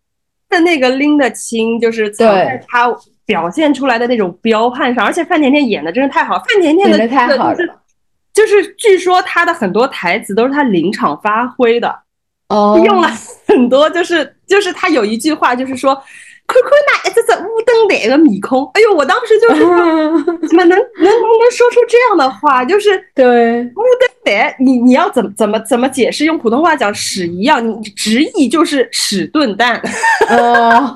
的那个拎得清，就是藏在他表现出来的那种彪悍上，而且范甜甜演的真是太好，范甜甜的太好了，就是据说他的很多台词都是他临场发挥的，哦，用了很多，就是就是他有一句话就是说，看看那一只只乌灯台的米空，哎呦，我当时就是怎么能能能能说出这样的话？就是对。乌灯台，你你要怎么怎么怎么解释？用普通话讲屎一样，你直译就是屎炖蛋。哦，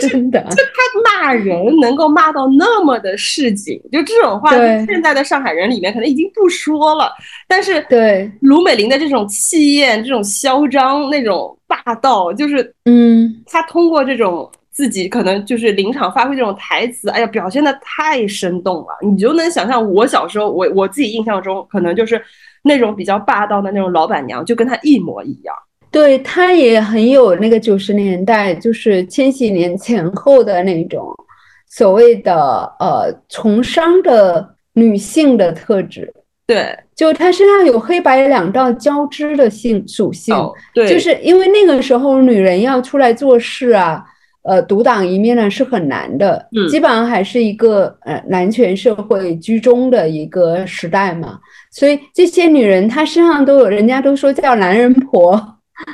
真的，就他骂人能够骂到那么的市井，就这种话，现在的上海人里面可能已经不说了。但是对卢美玲的这种气焰、这种嚣张、那种霸道，就是嗯，他通过这种自己可能就是临场发挥这种台词，哎呀，表现的太生动了。你就能想象我小时候，我我自己印象中，可能就是那种比较霸道的那种老板娘，就跟他一模一样。对他也很有那个九十年代，就是千禧年前后的那种所谓的呃从商的女性的特质。对，就她身上有黑白两道交织的性属性。对，就是因为那个时候女人要出来做事啊，呃，独当一面呢是很难的。嗯，基本上还是一个呃男权社会居中的一个时代嘛，所以这些女人她身上都有，人家都说叫男人婆。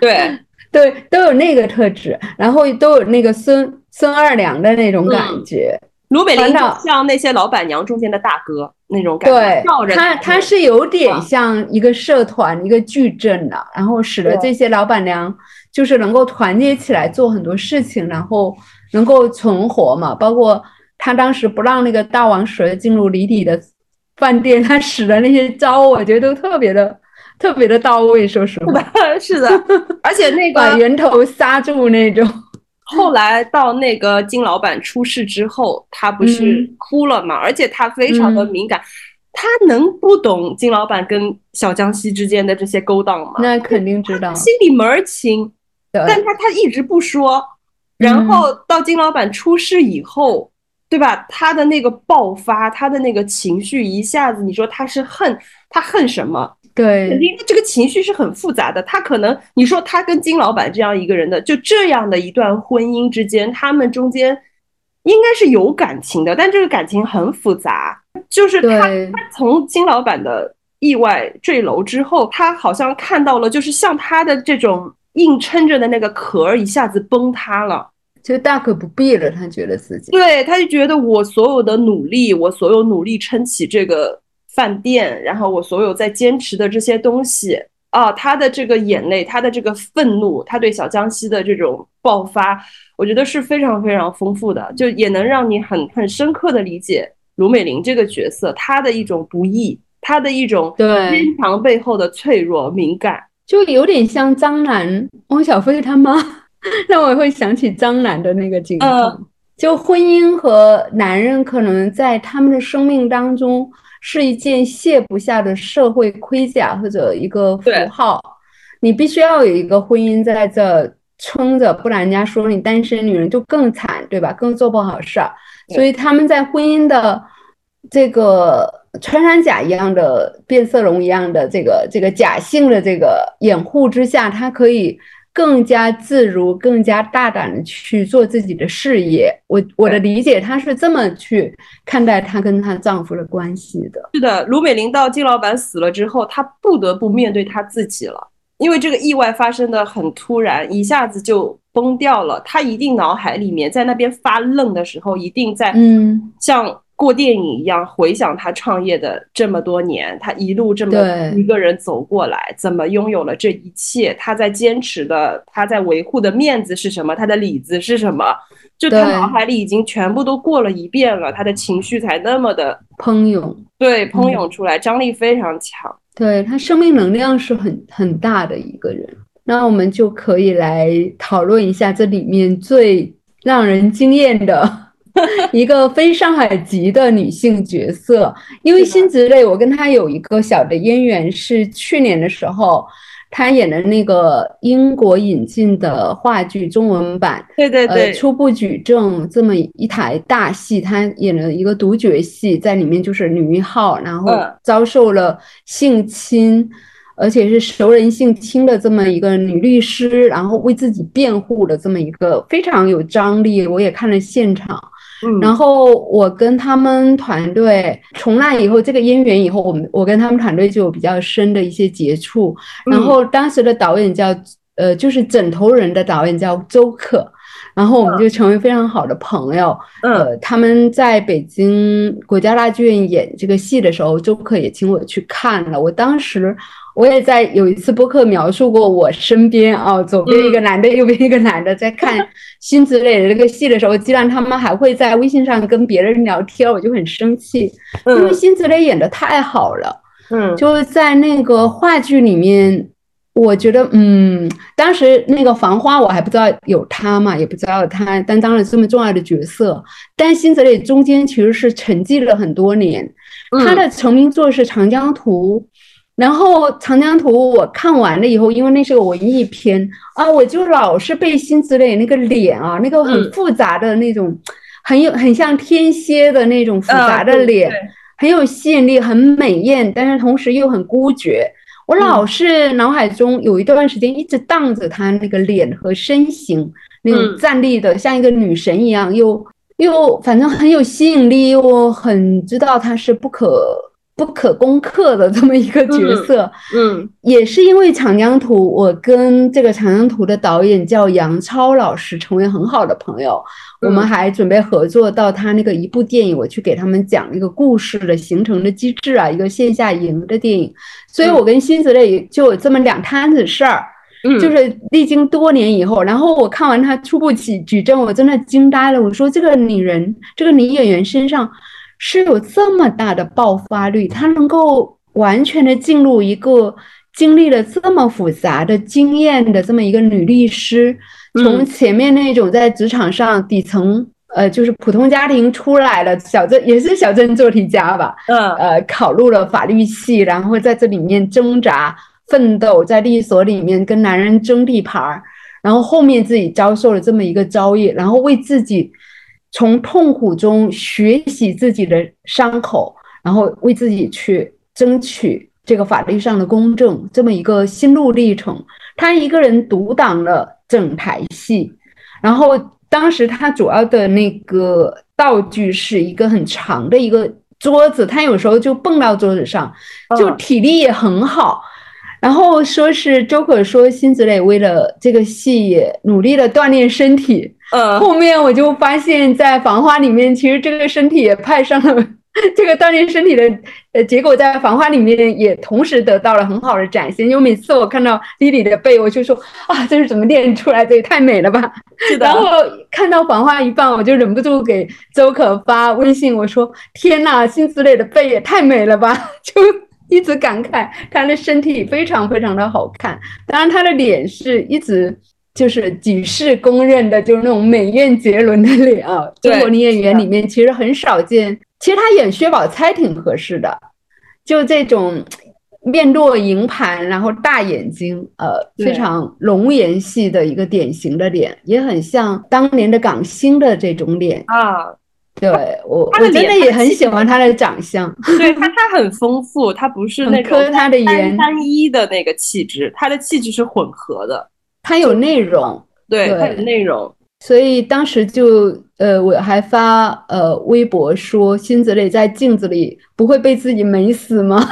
对 对，都有那个特质，然后都有那个孙孙二娘的那种感觉。卢美玲就像那些老板娘中间的大哥那种感觉，对，他他是有点像一个社团、一个矩阵的，然后使得这些老板娘就是能够团结起来做很多事情，然后能够存活嘛。包括他当时不让那个大王蛇进入李底的饭店，他使的那些招，我觉得都特别的。特别的到位，说实话，是的，而且 那个把源头刹住那种。后来到那个金老板出事之后，他不是哭了嘛？而且他非常的敏感，他能不懂金老板跟小江西之间的这些勾当吗？那肯定知道，心里门儿清。但他他一直不说，然后到金老板出事以后，对吧？他的那个爆发，他的那个情绪一下子，你说他是恨，他恨什么？对，肯定这个情绪是很复杂的。他可能你说他跟金老板这样一个人的，就这样的一段婚姻之间，他们中间应该是有感情的，但这个感情很复杂。就是他他从金老板的意外坠楼之后，他好像看到了，就是像他的这种硬撑着的那个壳儿一下子崩塌了，就大可不必了。他觉得自己，对，他就觉得我所有的努力，我所有努力撑起这个。饭店，然后我所有在坚持的这些东西啊，他的这个眼泪，他的这个愤怒，他对小江西的这种爆发，我觉得是非常非常丰富的，就也能让你很很深刻的理解卢美玲这个角色，她的一种不易，她的一种坚强背后的脆弱敏感，就有点像张兰、汪小菲他妈，让我会想起张兰的那个景况，就婚姻和男人可能在他们的生命当中。是一件卸不下的社会盔甲或者一个符号，你必须要有一个婚姻在这撑着，不然人家说你单身女人就更惨，对吧？更做不好事儿。所以他们在婚姻的这个穿山甲一样的变色龙一样的这个这个假性的这个掩护之下，他可以。更加自如、更加大胆的去做自己的事业。我我的理解，她是这么去看待她跟她丈夫的关系的。是的，卢美玲到金老板死了之后，她不得不面对她自己了，因为这个意外发生的很突然，一下子就崩掉了。她一定脑海里面在那边发愣的时候，一定在嗯像。过电影一样回想他创业的这么多年，他一路这么一个人走过来，怎么拥有了这一切？他在坚持的，他在维护的面子是什么？他的里子是什么？就他脑海里已经全部都过了一遍了，他的情绪才那么的喷涌，对，喷涌出来，张力非常强。对他生命能量是很很大的一个人。那我们就可以来讨论一下这里面最让人惊艳的。一个非上海籍的女性角色，因为辛芷蕾，我跟她有一个小的渊源，是去年的时候，她演的那个英国引进的话剧中文版，对对对，初步举证这么一台大戏，她演了一个独角戏，在里面就是女一号，然后遭受了性侵，而且是熟人性侵的这么一个女律师，然后为自己辩护的这么一个非常有张力，我也看了现场。然后我跟他们团队从那以后，这个姻缘以后，我们我跟他们团队就有比较深的一些接触。然后当时的导演叫呃，就是枕头人的导演叫周可。然后我们就成为非常好的朋友。呃，他们在北京国家大剧院演这个戏的时候，周克也请我去看了。我当时我也在有一次播客描述过，我身边啊，左边一个男的，右边一个男的，在看辛芷蕾的这个戏的时候，竟然他们还会在微信上跟别人聊天，我就很生气，因为辛芷蕾演的太好了。嗯，就是在那个话剧里面。我觉得，嗯，当时那个《繁花》，我还不知道有他嘛，也不知道他担当了这么重要的角色。但辛芷蕾中间其实是沉寂了很多年，他的成名作是《长江图》，然后《长江图》我看完了以后，因为那是个文艺片啊，我就老是被辛芷蕾那个脸啊，那个很复杂的那种，很有很像天蝎的那种复杂的脸，很有吸引力，很美艳，但是同时又很孤绝。我老是脑海中有一段时间一直荡着她那个脸和身形，那种站立的像一个女神一样，又又反正很有吸引力，又很知道她是不可不可攻克的这么一个角色。嗯，也是因为《长江图》，我跟这个《长江图》的导演叫杨超老师成为很好的朋友。我们还准备合作到他那个一部电影，我去给他们讲一个故事的形成的机制啊，一个线下营的电影。所以我跟辛芷蕾就有这么两摊子事儿，就是历经多年以后，然后我看完他初步起举证，我真的惊呆了。我说这个女人，这个女演员身上是有这么大的爆发力，她能够完全的进入一个经历了这么复杂的经验的这么一个女律师。从前面那种在职场上底层，呃，就是普通家庭出来的小镇，也是小镇做题家吧，嗯，呃，考入了法律系，然后在这里面挣扎奋斗，在律所里面跟男人争地盘儿，然后后面自己遭受了这么一个遭遇，然后为自己从痛苦中学习自己的伤口，然后为自己去争取这个法律上的公正，这么一个心路历程，他一个人独挡了。整台戏，然后当时他主要的那个道具是一个很长的一个桌子，他有时候就蹦到桌子上，就体力也很好。然后说是周可说辛芷蕾为了这个戏也努力的锻炼身体。嗯，后面我就发现，在《繁花》里面，其实这个身体也派上了。这个锻炼身体的呃结果，在《繁花》里面也同时得到了很好的展现。因为每次我看到 Lily 的背，我就说啊，这是怎么练出来？的也太美了吧！是的。然后看到《繁花》一半，我就忍不住给周可发微信，我说：“天呐，辛芷蕾的背也太美了吧！” 就一直感慨她的身体非常非常的好看。当然，她的脸是一直就是举世公认的，就是那种美艳绝伦的脸啊。中国女演员里面其实很少见。其实她演薛宝钗挺合适的，就这种面若银盘，然后大眼睛，呃，非常龙颜系的一个典型的脸，也很像当年的港星的这种脸啊。对 我，我真的也很喜欢她的长相。对她，她很丰富，她不是那个单单一的那个气质，她的气质是混合的，她有内容，对，她有内容。所以当时就呃，我还发呃微博说，辛子蕾在镜子里不会被自己美死吗？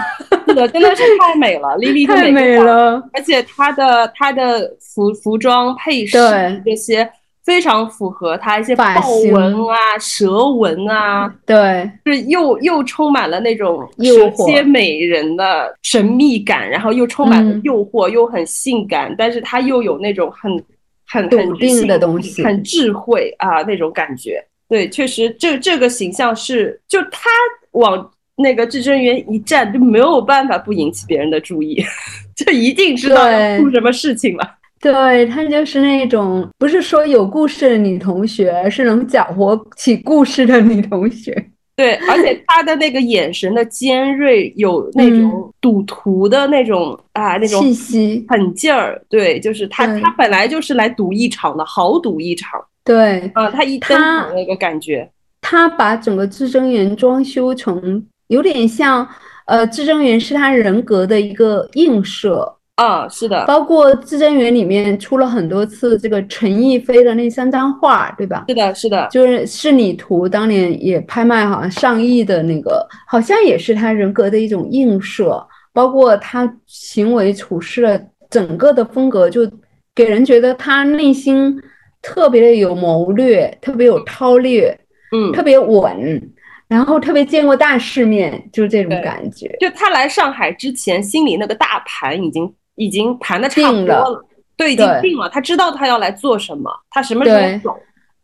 是的，真的是太美了，丽丽太美了，而且她的她的服服装配饰这些非常符合他一些豹纹啊、蛇纹啊，对，是又又充满了那种蛇蝎美人的神秘感，然后又充满了诱惑，又很性感，但是她又有那种很。很笃定的东西，很智慧啊，那种感觉。对，确实，这这个形象是，就他往那个至真园一站，就没有办法不引起别人的注意，就一定知道出什么事情了。对他就是那种，不是说有故事的女同学，是能搅和起故事的女同学。对，而且她的那个眼神的尖锐，有那种赌徒的那种啊，那种气息，狠劲儿。对，就是他，他本来就是来赌一场的，豪赌一场。对，啊，他一登场那个感觉，他把整个至真园装修成有点像，呃，至真园是他人格的一个映射。啊，是的，包括至真园里面出了很多次这个陈逸飞的那三张画，对吧？是的，是的，就是《仕女图》当年也拍卖，好像上亿的那个，好像也是他人格的一种映射。包括他行为处事的整个的风格，就给人觉得他内心特别的有谋略，特别有韬略，嗯，特别稳，然后特别见过大世面，就是这种感觉。就他来上海之前，心里那个大盘已经已经谈的差不多了，对，已经定了。他知道他要来做什么，他什么时候走。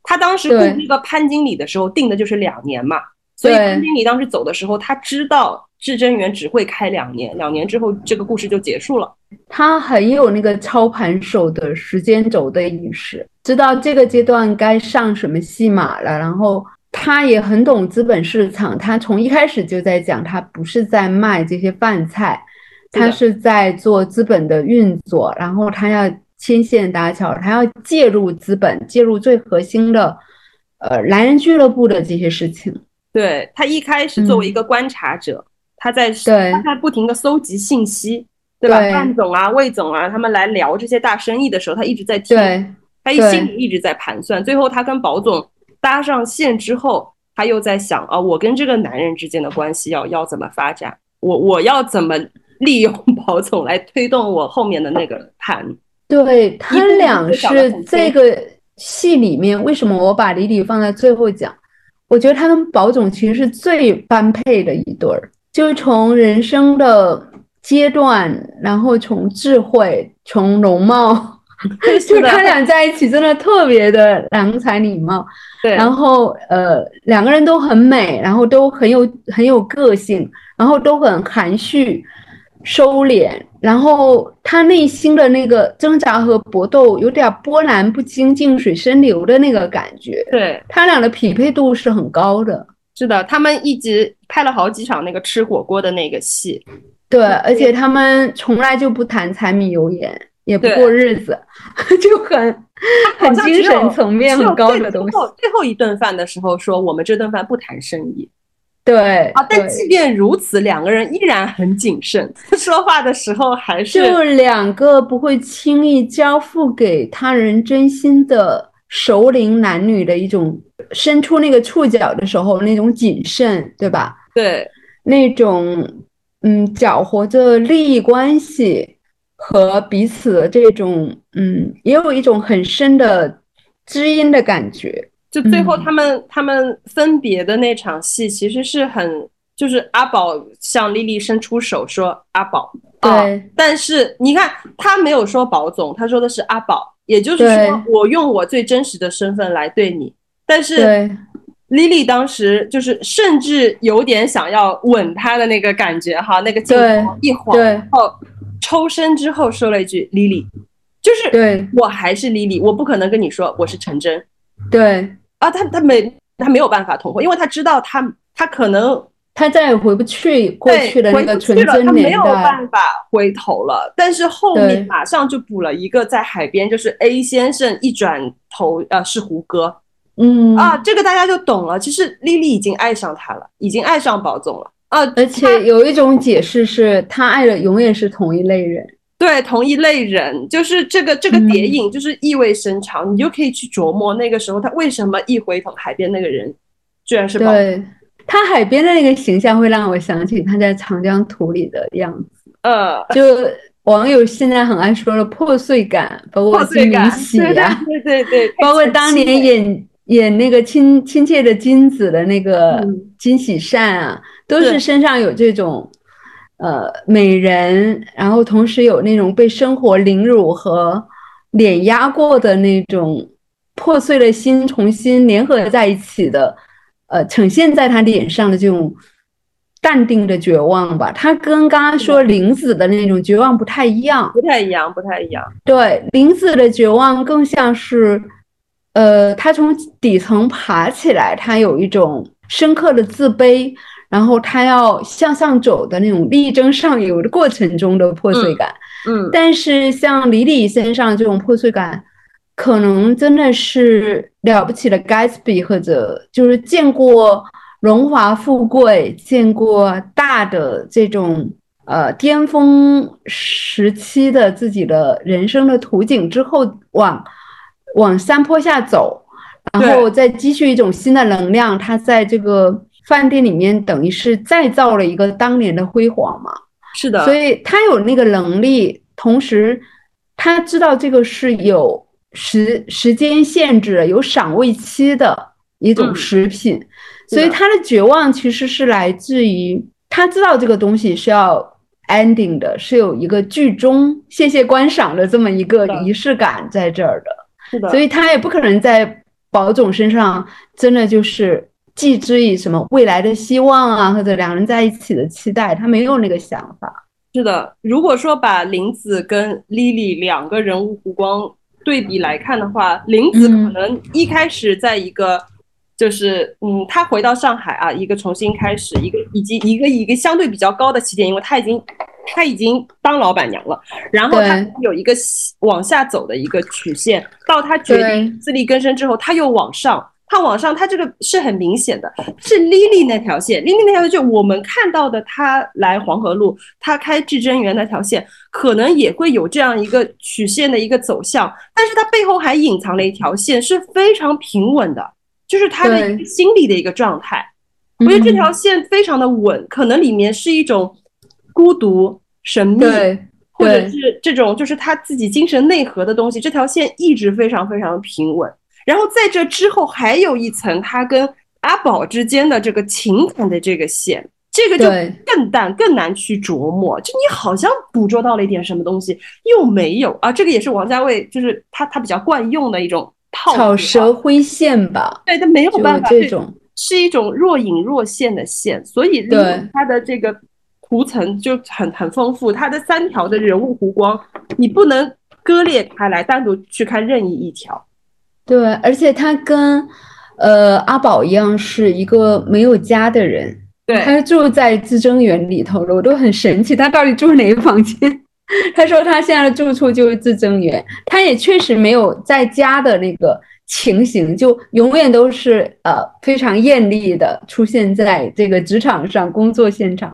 他当时雇那个潘经理的时候定的就是两年嘛，所以潘经理当时走的时候，他知道至臻园只会开两年，两年之后这个故事就结束了。他很有那个操盘手的时间轴的意识，知道这个阶段该上什么戏码了。然后他也很懂资本市场，他从一开始就在讲，他不是在卖这些饭菜，他是在做资本的运作，然后他要。牵线搭桥，他要介入资本，介入最核心的，呃，男人俱乐部的这些事情。对他一开始作为一个观察者，他在他在不停的搜集信息，对吧？范总啊、魏总啊，他们来聊这些大生意的时候，他一直在听，他一心里一直在盘算。最后他跟保总搭上线之后，他又在想啊，我跟这个男人之间的关系要要怎么发展？我我要怎么 利用宝总来推动我后面的那个盘？对他俩是这个戏里面，为什么我把李李放在最后讲？我觉得他跟宝总其实是最般配的一对儿，就是从人生的阶段，然后从智慧，从容貌，就他俩在一起真的特别的郎才女貌。对，然后呃，两个人都很美，然后都很有很有个性，然后都很含蓄。收敛，然后他内心的那个挣扎和搏斗，有点波澜不惊、静水深流的那个感觉。对他俩的匹配度是很高的。是的，他们一直拍了好几场那个吃火锅的那个戏。对，而且他们从来就不谈柴米油盐，也不过日子，就很很精神层面很高的东西。最后一顿饭的时候说：“我们这顿饭不谈生意。”对啊，但即便如此，两个人依然很谨慎，说话的时候还是就两个不会轻易交付给他人真心的熟龄男女的一种伸出那个触角的时候那种谨慎，对吧？对，那种嗯搅和着利益关系和彼此的这种嗯，也有一种很深的知音的感觉。就最后他们他们分别的那场戏，其实是很就是阿宝向丽丽伸出手说阿宝，对，但是你看他没有说宝总，他说的是阿宝，也就是说我用我最真实的身份来对你，但是丽丽当时就是甚至有点想要吻他的那个感觉哈，那个镜头一晃，然后抽身之后说了一句丽丽，就是对我还是丽丽，我不可能跟你说我是陈真。对啊，他他没他没有办法同婚，因为他知道他他可能他再也回不去过去的那个纯真年代，他没有办法回头了。但是后面马上就补了一个在海边，就是 A 先生一转头呃是胡歌，嗯啊这个大家就懂了。其实丽丽已经爱上他了，已经爱上宝总了啊，而且有一种解释是他爱的永远是同一类人。对，同一类人，就是这个这个谍影，就是意味深长，你就可以去琢磨那个时候他为什么一回头，海边那个人居然是他海边的那个形象，会让我想起他在长江图里的样子。呃，就网友现在很爱说的破碎感，包括金明喜呀，对对对，包括当年演演那个亲亲切的金子的那个金喜善啊，都是身上有这种。呃，美人，然后同时有那种被生活凌辱和碾压过的那种破碎的心，重新联合在一起的，呃，呈现在他脸上的这种淡定的绝望吧。他跟刚刚说林子的那种绝望不太一样，不太一样，不太一样。对，林子的绝望更像是，呃，他从底层爬起来，他有一种深刻的自卑。然后他要向上走的那种力争上游的过程中的破碎感，嗯，但是像李李身上这种破碎感，可能真的是了不起的 Gatsby 或者就是见过荣华富贵、见过大的这种呃巅峰时期的自己的人生的图景之后，往往山坡下走，然后再积蓄一种新的能量，他在这个。饭店里面等于是再造了一个当年的辉煌嘛？是的，所以他有那个能力，同时他知道这个是有时时间限制、有赏味期的一种食品，所以他的绝望其实是来自于他知道这个东西是要 ending 的，是有一个剧终、谢谢观赏的这么一个仪式感在这儿的。是的，所以他也不可能在宝总身上真的就是寄之以什么未来的希望啊，或者两人在一起的期待，他没有那个想法。是的，如果说把林子跟 Lily 两个人物弧光对比来看的话，林子可能一开始在一个就是嗯，他回到上海啊，一个重新开始，一个以及一个一个相对比较高的起点，因为他已经他已经当老板娘了，然后他有一个往下走的一个曲线，到他决定自力更生之后，他又往上。他往上，他这个是很明显的，是 Lily 那条线，Lily 那条线就我们看到的，他来黄河路，他开至臻园那条线，可能也会有这样一个曲线的一个走向，但是它背后还隐藏了一条线，是非常平稳的，就是他的心理的一个状态。我觉得这条线非常的稳，可能里面是一种孤独、神秘，或者是这种就是他自己精神内核的东西。这条线一直非常非常的平稳。然后在这之后还有一层，他跟阿宝之间的这个情感的这个线，这个就更淡、更难去琢磨。就你好像捕捉到了一点什么东西，又没有啊。这个也是王家卫，就是他他比较惯用的一种套草蛇灰线吧。对他没有办法，这种是一种若隐若现的线，所以对他的这个图层就很很丰富。他的三条的人物弧光，你不能割裂开来，单独去看任意一条。对，而且他跟，呃，阿宝一样是一个没有家的人。对，他住在自征园里头了，我都很神奇，他到底住哪个房间？他说他现在的住处就是自征园，他也确实没有在家的那个情形，就永远都是呃非常艳丽的出现在这个职场上工作现场，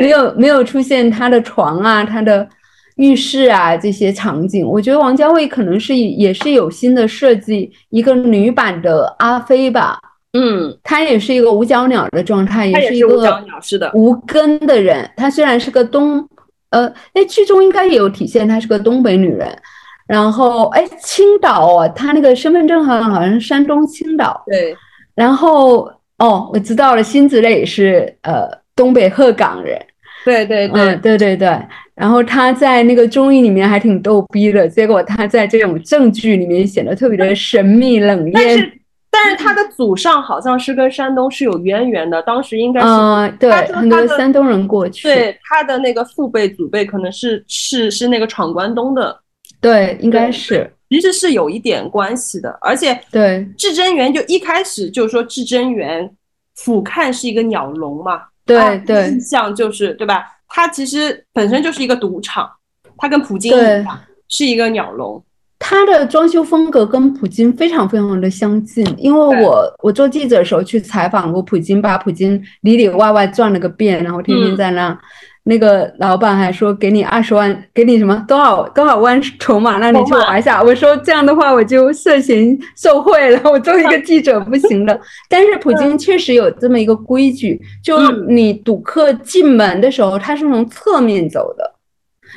没有没有出现他的床啊，他的。浴室啊，这些场景，我觉得王家卫可能是也是有心的设计一个女版的阿飞吧。嗯，她也是一个无脚鸟的状态，也是一个无根的人。她虽然是个东，呃，哎，剧中应该也有体现，她是个东北女人。然后，哎，青岛啊，她那个身份证好像好像是山东青岛。对。然后，哦，我知道了，辛芷蕾是呃东北鹤岗人。对对对对对对，然后他在那个综艺里面还挺逗逼的，结果他在这种正剧里面显得特别的神秘冷艳。但是但是他的祖上好像是跟山东是有渊源的，当时应该是嗯对很多山东人过去，对他的那个父辈祖辈可能是是是那个闯关东的，对应该是其实是有一点关系的，而且对至真园就一开始就是说至真园俯瞰是一个鸟笼嘛。对对，印象就是对吧？它其实本身就是一个赌场，它跟普京一样是一个鸟笼。它的装修风格跟普京非常非常的相近，因为我我做记者的时候去采访过普京，把普京里里外外转了个遍，然后天天在那。那个老板还说给你二十万，给你什么多少多少万筹码让你去玩一下。我说这样的话我就涉嫌受贿了，我作为一个记者不行的。但是普京确实有这么一个规矩，就你赌客进门的时候他是从侧面走的，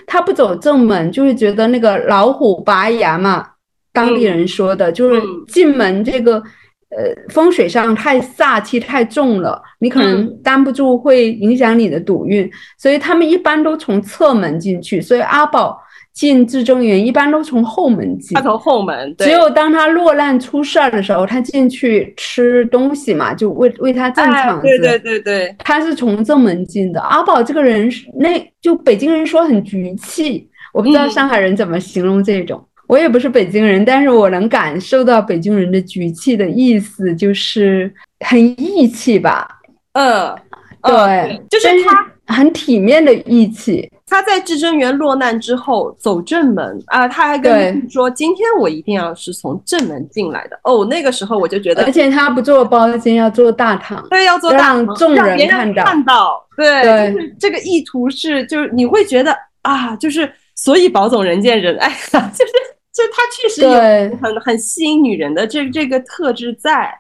他不走正门，就是觉得那个老虎拔牙嘛，当地人说的就是进门这个。呃，风水上太煞气太重了，你可能担不住，会影响你的赌运，所以他们一般都从侧门进去。所以阿宝进至臻园一般都从后门进，他从后门。只有当他落难出事儿的时候，他进去吃东西嘛，就为为他镇场子。对对对对，他是从正门进的。阿宝这个人是，那就北京人说很局气，我不知道上海人怎么形容这种。我也不是北京人，但是我能感受到北京人的局气的意思，就是很义气吧。嗯，对，就是他很体面的义气。他在至真园落难之后走正门啊，他还跟说：“今天我一定要是从正门进来的。”哦，那个时候我就觉得，而且他不做包间，要做大堂，对，要做大堂，众人看到，看到，对，就是这个意图是，就是你会觉得啊，就是所以保总人见人爱，就是。就他确实有很很吸引女人的这这个特质在，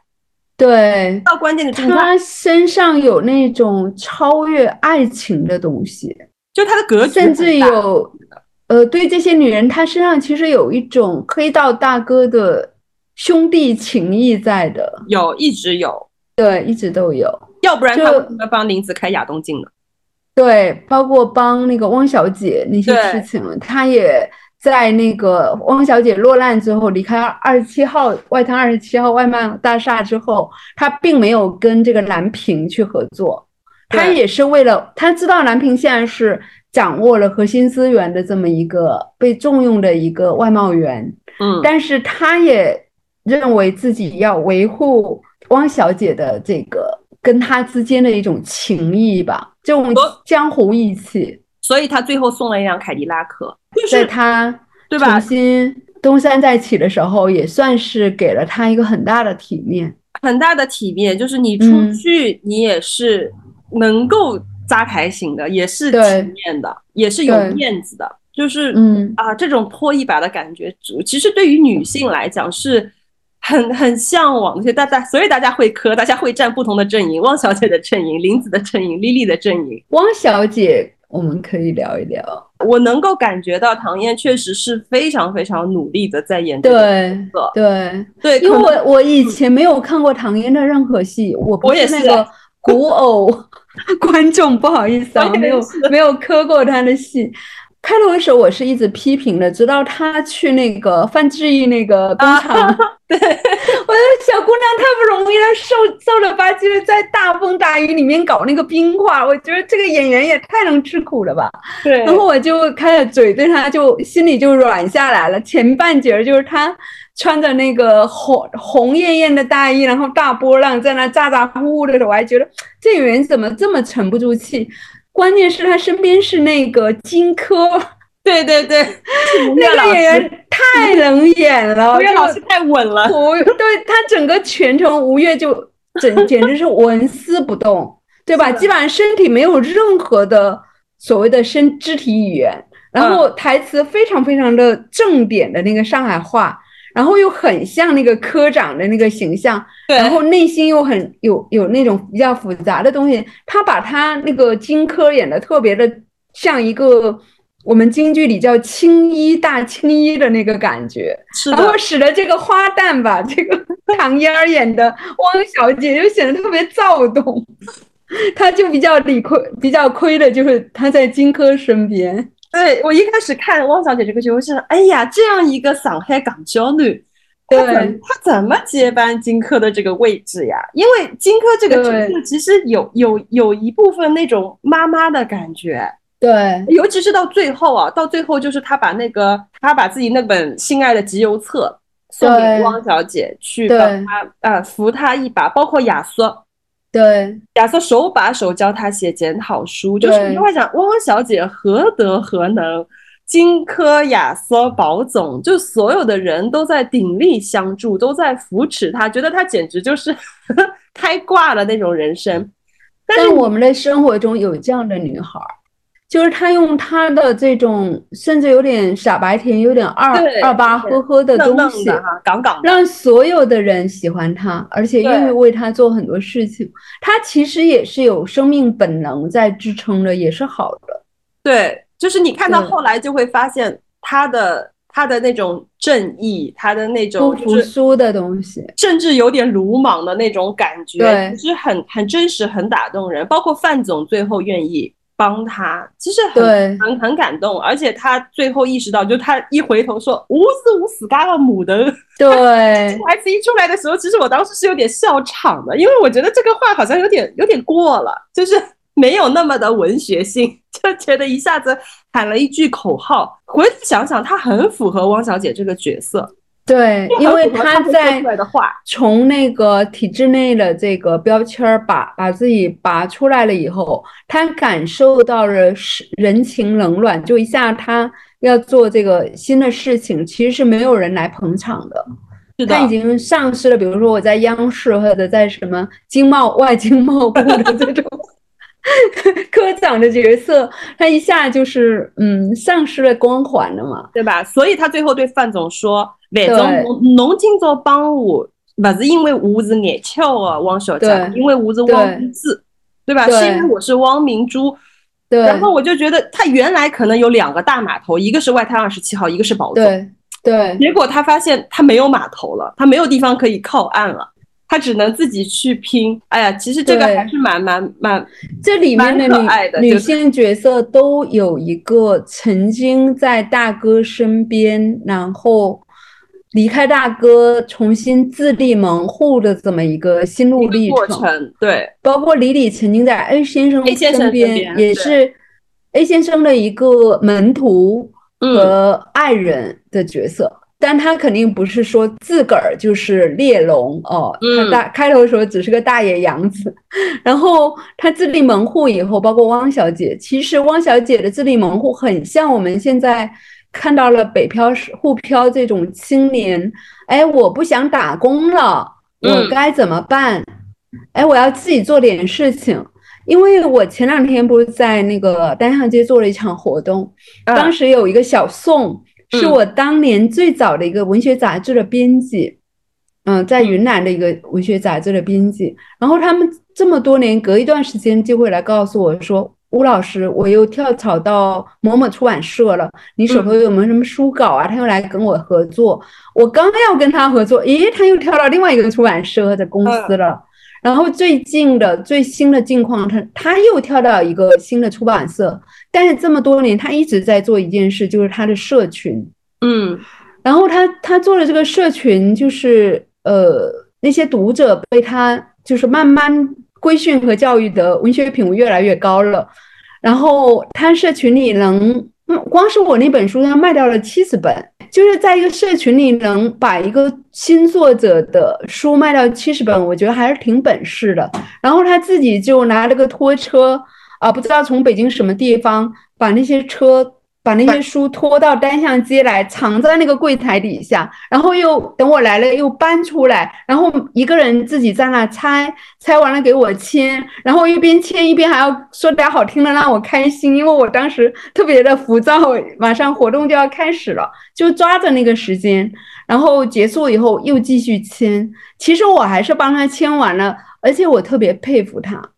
对，到关键的他身上有那种超越爱情的东西，就他的格局，甚至有呃，对这些女人，他身上其实有一种黑道大哥的兄弟情谊在的，有，一直有，对，一直都有。要不然他为什么帮林子开亚东镜呢？对，包括帮那个汪小姐那些事情，他也在那个汪小姐落难之后，离开二十七号外滩二十七号外贸大厦之后，他并没有跟这个蓝屏去合作，他也是为了他知道蓝屏现在是。掌握了核心资源的这么一个被重用的一个外贸员，嗯，但是他也认为自己要维护汪小姐的这个跟他之间的一种情谊吧，这种江湖义气，所以他最后送了一辆凯迪拉克，在他对吧？重新东山再起的时候，也算是给了他一个很大的体面，很大的体面，就是你出去，你也是能够。扎台型的也是体面的，也是有面子的，就是嗯啊，这种拖一把的感觉，其实对于女性来讲是很很向往的。所以大家，所以大家会磕，大家会站不同的阵营，汪小姐的阵营，林子的阵营，莉莉的阵营。汪小姐，我们可以聊一聊。我能够感觉到唐嫣确实是非常非常努力的在演这个角色。对对，因为我我以前没有看过唐嫣的任何戏，我不是那个 古偶。观众不好意思啊，没有没有磕过她的戏。开头的时候我是一直批评的，直到他去那个范志毅那个工厂，对，我的小姑娘太不容易了，瘦瘦了吧唧的，在大风大雨里面搞那个冰块，我觉得这个演员也太能吃苦了吧。对，然后我就开始嘴，对他就心里就软下来了。前半截就是他。穿着那个红红艳艳的大衣，然后大波浪在那咋咋呼呼的时候，我还觉得这演员怎么这么沉不住气？关键是他身边是那个金科，对对对，那个演员太能演了，吴越老师太稳了。吴对他整个全程吴越就整 简直是纹丝不动，对吧？基本上身体没有任何的所谓的身肢体语言，然后台词非常非常的正点的那个上海话。然后又很像那个科长的那个形象，然后内心又很有有那种比较复杂的东西。他把他那个荆轲演的特别的像一个我们京剧里叫青衣大青衣的那个感觉，然后使得这个花旦吧，这个唐嫣儿演的汪小姐就显得特别躁动，她就比较理亏，比较亏的就是她在荆轲身边。对我一开始看汪小姐这个剧，我想哎呀，这样一个上海港娇女，对，她怎么接班荆轲的这个位置呀？因为荆轲这个角色其实有有有一部分那种妈妈的感觉，对，尤其是到最后啊，到最后就是他把那个他把自己那本心爱的集邮册送给汪小姐去帮她啊扶她一把，包括亚瑟。对，亚瑟手把手教他写检讨书，就是你会想，汪小姐何德何能？荆轲、亚瑟、宝总，就所有的人都在鼎力相助，都在扶持他，觉得他简直就是 开挂了那种人生。但是我们的生活中有这样的女孩。就是他用他的这种，甚至有点傻白甜，有点二二八呵呵的东西，杠杠，让所有的人喜欢他，而且愿意为他做很多事情。他其实也是有生命本能在支撑着，也是好的。对，就是你看到后来就会发现他的他的那种正义，他的那种不服输的东西，甚至有点鲁莽的那种感觉，对，其实很很真实，很打动人。包括范总最后愿意。帮他其实很很很感动，而且他最后意识到，就他一回头说“无是无死嘎了母的”，对，台词一出来的时候，其实我当时是有点笑场的，因为我觉得这个话好像有点有点过了，就是没有那么的文学性，就觉得一下子喊了一句口号。回头想想，他很符合汪小姐这个角色。对，因为他在从那个体制内的这个标签儿把把自己拔出来了以后，他感受到了是人情冷暖，就一下他要做这个新的事情，其实是没有人来捧场的。他已经丧失了，比如说我在央视或者在什么经贸外经贸部的这种 科长的角色，他一下就是嗯丧失了光环了嘛，对吧？所以他最后对范总说。反正侬侬今朝帮我，不是因为我是眼巧的汪小姐，因为我是汪明珠，对吧？是因为我是汪明珠对，然后我就觉得他原来可能有两个大码头，一个是外滩二十七号，一个是宝总。对。对，结果他发现他没有码头了，他没有地方可以靠岸了，他只能自己去拼。哎呀，其实这个还是蛮蛮蛮，这里面可爱的女女性角色都有一个曾经在大哥身边，然后离开大哥，重新自立门户的这么一个心路历过程。对，包括李李曾经在 A 先生身边，也是 A 先生的一个门徒嗯，和爱人的角色。但他肯定不是说自个儿就是猎龙哦，他嗯大开头的时候只是个大野洋子，然后他自立门户以后，包括汪小姐，其实汪小姐的自立门户很像我们现在看到了北漂是沪漂这种青年，哎，我不想打工了，我嗯该怎么办？哎，我要自己做点事情。因为我前两天不是在那个单向街做了一场活动，当嗯时有一个小宋，是嗯我当年最早的一个文学杂志的编辑，嗯，在云南的一个文学杂志的编辑。然后他们这么多年，隔一段时间就会来告诉我说：“吴老师，我又跳槽到某某出版社了，你手头有没有什么书稿啊？”他又来跟我合作。我刚要跟他合作，咦，他又跳到另外一个出版社的公司了。然后最近的最新的境况，他他又跳到一个新的出版社，但是这么多年，他一直在做一件事，就是他的社群。嗯然后他他做的这个社群，就是呃那些读者被他就是慢慢规训和教育的文学品味越来越高了。然后他社群里能，光是我那本书，他卖掉了七十本，就是在一个社群里能把一个新作者的书卖掉七十本，我觉得还是挺本事的。然后他自己就拿了个拖车啊，不知道从北京什么地方把那些车。把那些书拖到单向街来，藏在那个柜台底下，然后又等我来了又搬出来，然后一个人自己在那拆，拆完了给我签，然后一边签一边还要说点好听的让我开心，因为我当时特别的浮躁，马上活动就要开始了，就抓着那个时间，然后结束以后又继续签。其实我还是帮他签完了，而且我特别佩服他，嗯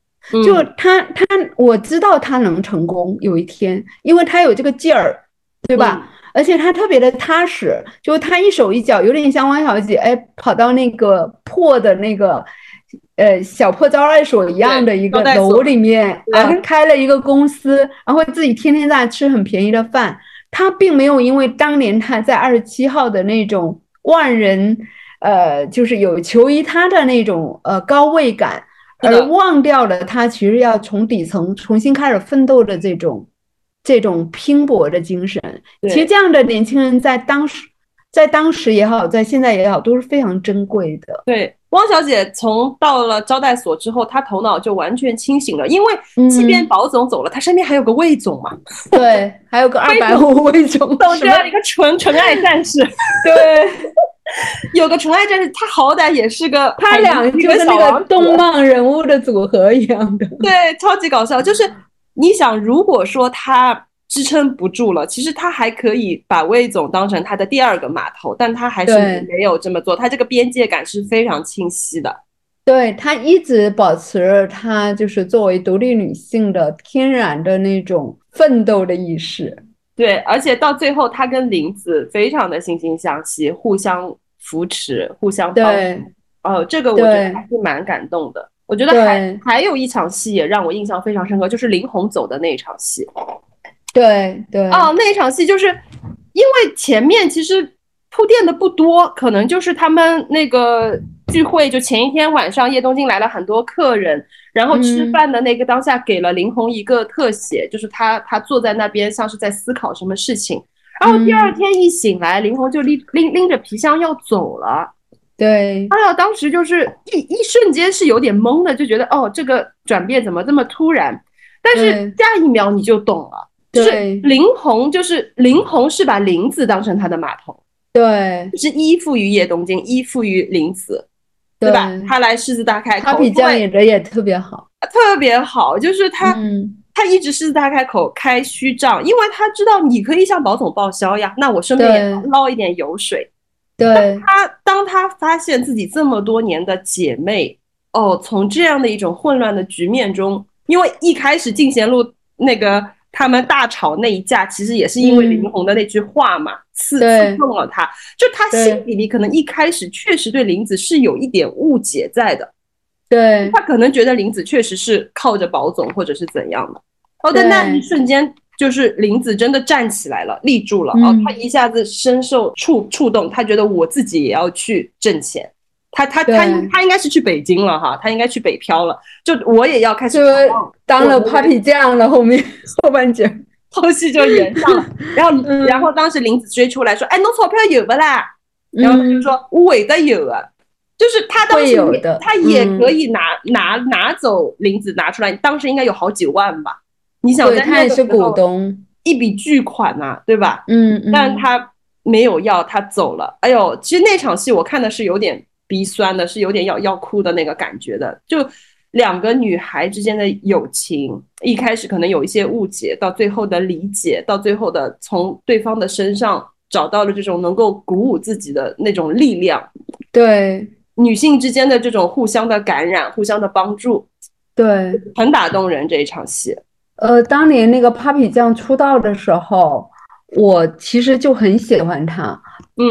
就他他我知道他能成功有一天，因为他有这个劲儿，对吧？而且他特别的踏实，就他一手一脚，有点像汪小姐，哎，跑到那个破的那个。呃，小破招待所一样的一个楼里面啊、开了一个公司，然后自己天天在吃很便宜的饭。他并没有因为当年他在二十七号的那种万人，呃，就是有求于他的那种呃高位感，而忘掉了他其实要从底层重新开始奋斗的这种这种拼搏的精神。其实这样的年轻人在当时，在当时也好，在现在也好，都是非常珍贵的。对，汪小姐从到了招待所之后，她头脑就完全清醒了，因为嗯即便保总走了，她身边还有个魏总嘛，对，还有个 二百五魏总，懂什么这样一个纯纯爱战士，对。有个纯爱战士，他好歹也是个他俩一就是那个动漫人物的组合一样的。对，超级搞笑。就是你想，如果说他支撑不住了，其实他还可以把魏总当成他的第二个码头，但他还是没有这么做。他这个边界感是非常清晰的。对他一直保持着她就是作为独立女性的天然的那种奋斗的意识。对，而且到最后，他跟林子非常的惺惺相惜，互相扶持，互相帮对助。哦，这个我觉得还是蛮感动的。我觉得还还有一场戏也让我印象非常深刻，就是林红走的那一场戏。对对哦，那一场戏就是因为前面其实铺垫的不多，可能就是他们那个聚会，就前一天晚上叶东京来了很多客人，然后吃嗯饭的那个当下给了林红一个特写，就是他他坐在那边像是在思考什么事情，然后第二嗯天一醒来，林红就拎拎拎着皮箱要走了。对哎呀，当时就是一一瞬间是有点懵的，就觉得哦，这个转变怎么这么突然？但是下一秒你就懂了，就是林红，就是林红是把林子当成他的码头，对就是依附于叶东京，依附于林子，对吧？他来狮子大开口，他比较对演的也特别好。特别好，就是他、嗯，他一直狮子大开口开虚账，因为他知道你可以向保总报销呀，那我顺便捞一点油水。对。他当他发现自己这么多年的姐妹，哦，从这样的一种混乱的局面中，因为一开始进贤路那个他们大吵那一架，其实也是因为林红的那句话嘛，刺刺痛了他。就他心底里可能一开始确实对林子是有一点误解在的，对他可能觉得林子确实是靠着宝总或者是怎样的。哦，但那一瞬间，就是林子真的站起来了，立住了。哦，他一下子深受触触动，他觉得我自己也要去挣钱。他他他他应该是去北京了哈，他应该去北漂了。就我也要开始当了 Papi 酱了。后面后半截 后续就演上了。然后然后当时林子追出来说：“哎，侬钞票有不啦？”然后他就说：“我会的有啊。”就是他当时他也可以拿拿拿走林子拿出来，当时应该有好几万吧。你想，他也是股东，一笔巨款呐，对吧？嗯，但他没有要，他走了。哎呦，其实那场戏我看的是有点鼻酸的，是有点要要哭的那个感觉的。就两个女孩之间的友情，一开始可能有一些误解，到最后的理解，到最后的从对方的身上找到了这种能够鼓舞自己的那种力量。对，女性之间的这种互相的感染，互相的帮助，对，很打动人这一场戏。呃，当年那个 Papi 酱出道的时候，我其实就很喜欢他，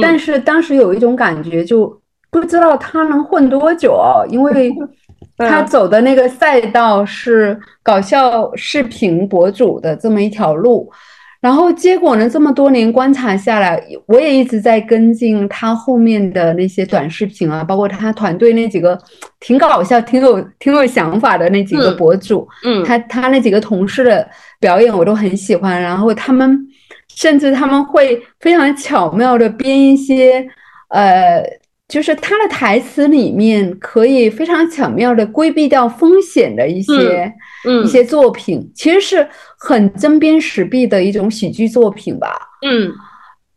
但是当时有一种感觉，就不知道他能混多久，因为 他走的那个赛道是搞笑视频博主的这么一条路。然后结果呢？这么多年观察下来，我也一直在跟进他后面的那些短视频啊，包括他团队那几个挺搞笑、挺有挺有想法的那几个博主。嗯，他他那几个同事的表演我都很喜欢。然后他们甚至他们会非常巧妙的编一些呃。就是他的台词里面可以非常巧妙的规避掉风险的一些一些作品，其实是很针砭时弊的一种喜剧作品吧。嗯，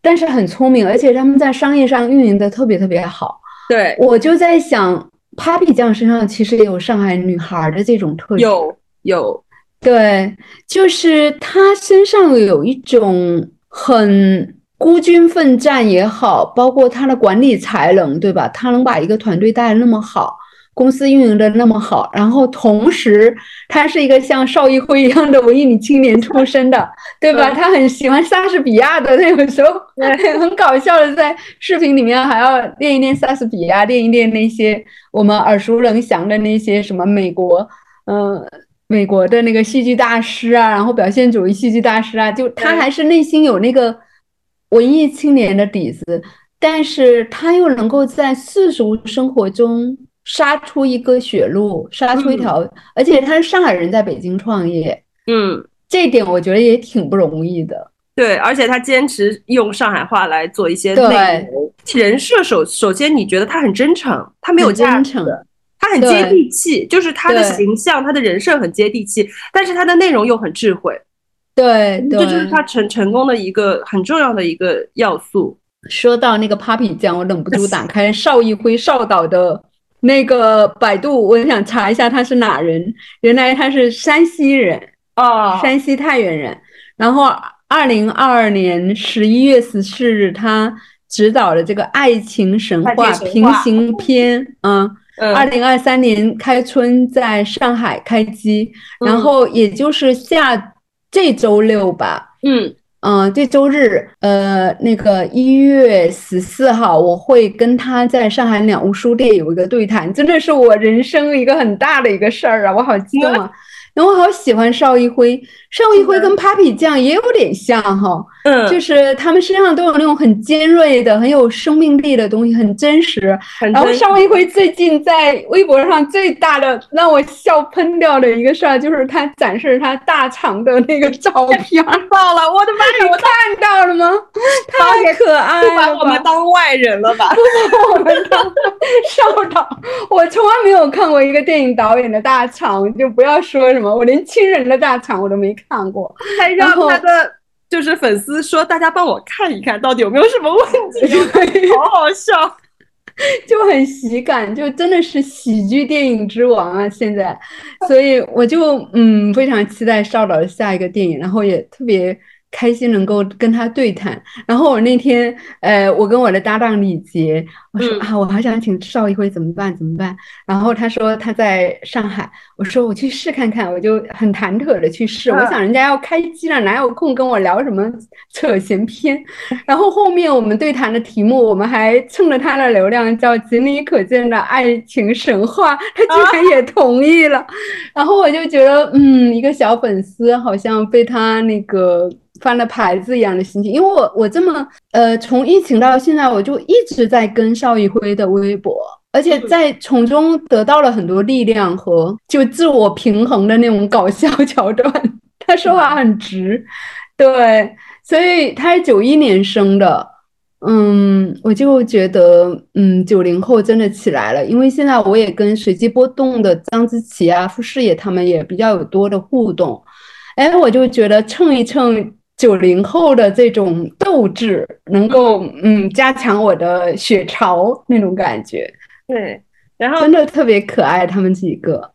但是很聪明，而且他们在商业上运营的特别特别好。对，我就在想，Papi 酱身上其实也有上海女孩的这种特质。有有，对，就是她身上有一种很。孤军奋战也好，包括他的管理才能，对吧？他能把一个团队带的那么好，公司运营的那么好，然后同时他是一个像邵艺辉一样的文艺女青年出身的，对吧？他很喜欢莎士比亚的，那个时候 很搞笑的，在视频里面还要练一练莎士比亚，练一练那些我们耳熟能详的那些什么美国，嗯，美国的那个戏剧大师啊，然后表现主义戏剧大师啊，就他还是内心有那个。文艺青年的底子，但是他又能够在世俗生活中杀出一个血路，杀出一条，而且他是上海人，在北京创业，嗯，这一点我觉得也挺不容易的。对，而且他坚持用上海话来做一些内容，人设首首先你觉得他很真诚，他没有真诚，他很接地气，就是他的形象，他的人设很接地气，但是他的内容又很智慧。对，这就是他成成功的一个很重要的一个要素。说到那个 Papi 酱，我忍不住 打开邵艺辉邵导的那个百度，我想查一下他是哪人。原来他是山西人哦，山西太原人。然后二零二二年十一月十四日，他执导了这个《爱情神话》平行篇。嗯，二零二三年开春在上海开机，然后也就是下。这周六吧，嗯嗯，这周日，呃，那个一月十四号，我会跟他在上海两屋书店有一个对谈，真的是我人生一个很大的一个事儿啊，我好激动啊！然后我好喜欢邵一辉，邵一辉跟 Papi 酱也有点像哈，嗯，就是他们身上都有那种很尖锐的、很有生命力的东西，很真实。然后邵一辉最近在微博上最大的让我笑喷掉的一个事儿，就是他展示他大肠的那个照片。到了，我的妈呀！我看到了吗？太可爱了，不把我们当外人了吧？不 把我们当邵导，我从来没有看过一个电影导演的大肠，就不要说什么。我连亲人的大场我都没看过，还让他的就是粉丝说，大家帮我看一看到底有没有什么问题，好好笑，就很喜感，就真的是喜剧电影之王啊！现在，所以我就嗯非常期待邵导的下一个电影，然后也特别开心能够跟他对谈。然后我那天，呃，我跟我的搭档李杰，我说啊，我好想请邵一辉，怎么办？怎么办？然后他说他在上海，我说我去试看看，我就很忐忑的去试。我想人家要开机了，哪有空跟我聊什么扯闲篇？然后后面我们对谈的题目，我们还蹭了他的流量，叫“仅你可见的爱情神话”，他居然也同意了。然后我就觉得，嗯，一个小粉丝好像被他那个。翻了牌子一样的心情，因为我我这么呃，从疫情到现在，我就一直在跟邵艺辉的微博，而且在从中得到了很多力量和就自我平衡的那种搞笑 桥段。他说话很直，对，所以他是九一年生的，嗯，我就觉得嗯，九零后真的起来了，因为现在我也跟随机波动的张子琪啊、傅视野他们也比较有多的互动，哎，我就觉得蹭一蹭。九零后的这种斗志，能够嗯加强我的血潮那种感觉。对，然后真的特别可爱，他们几个。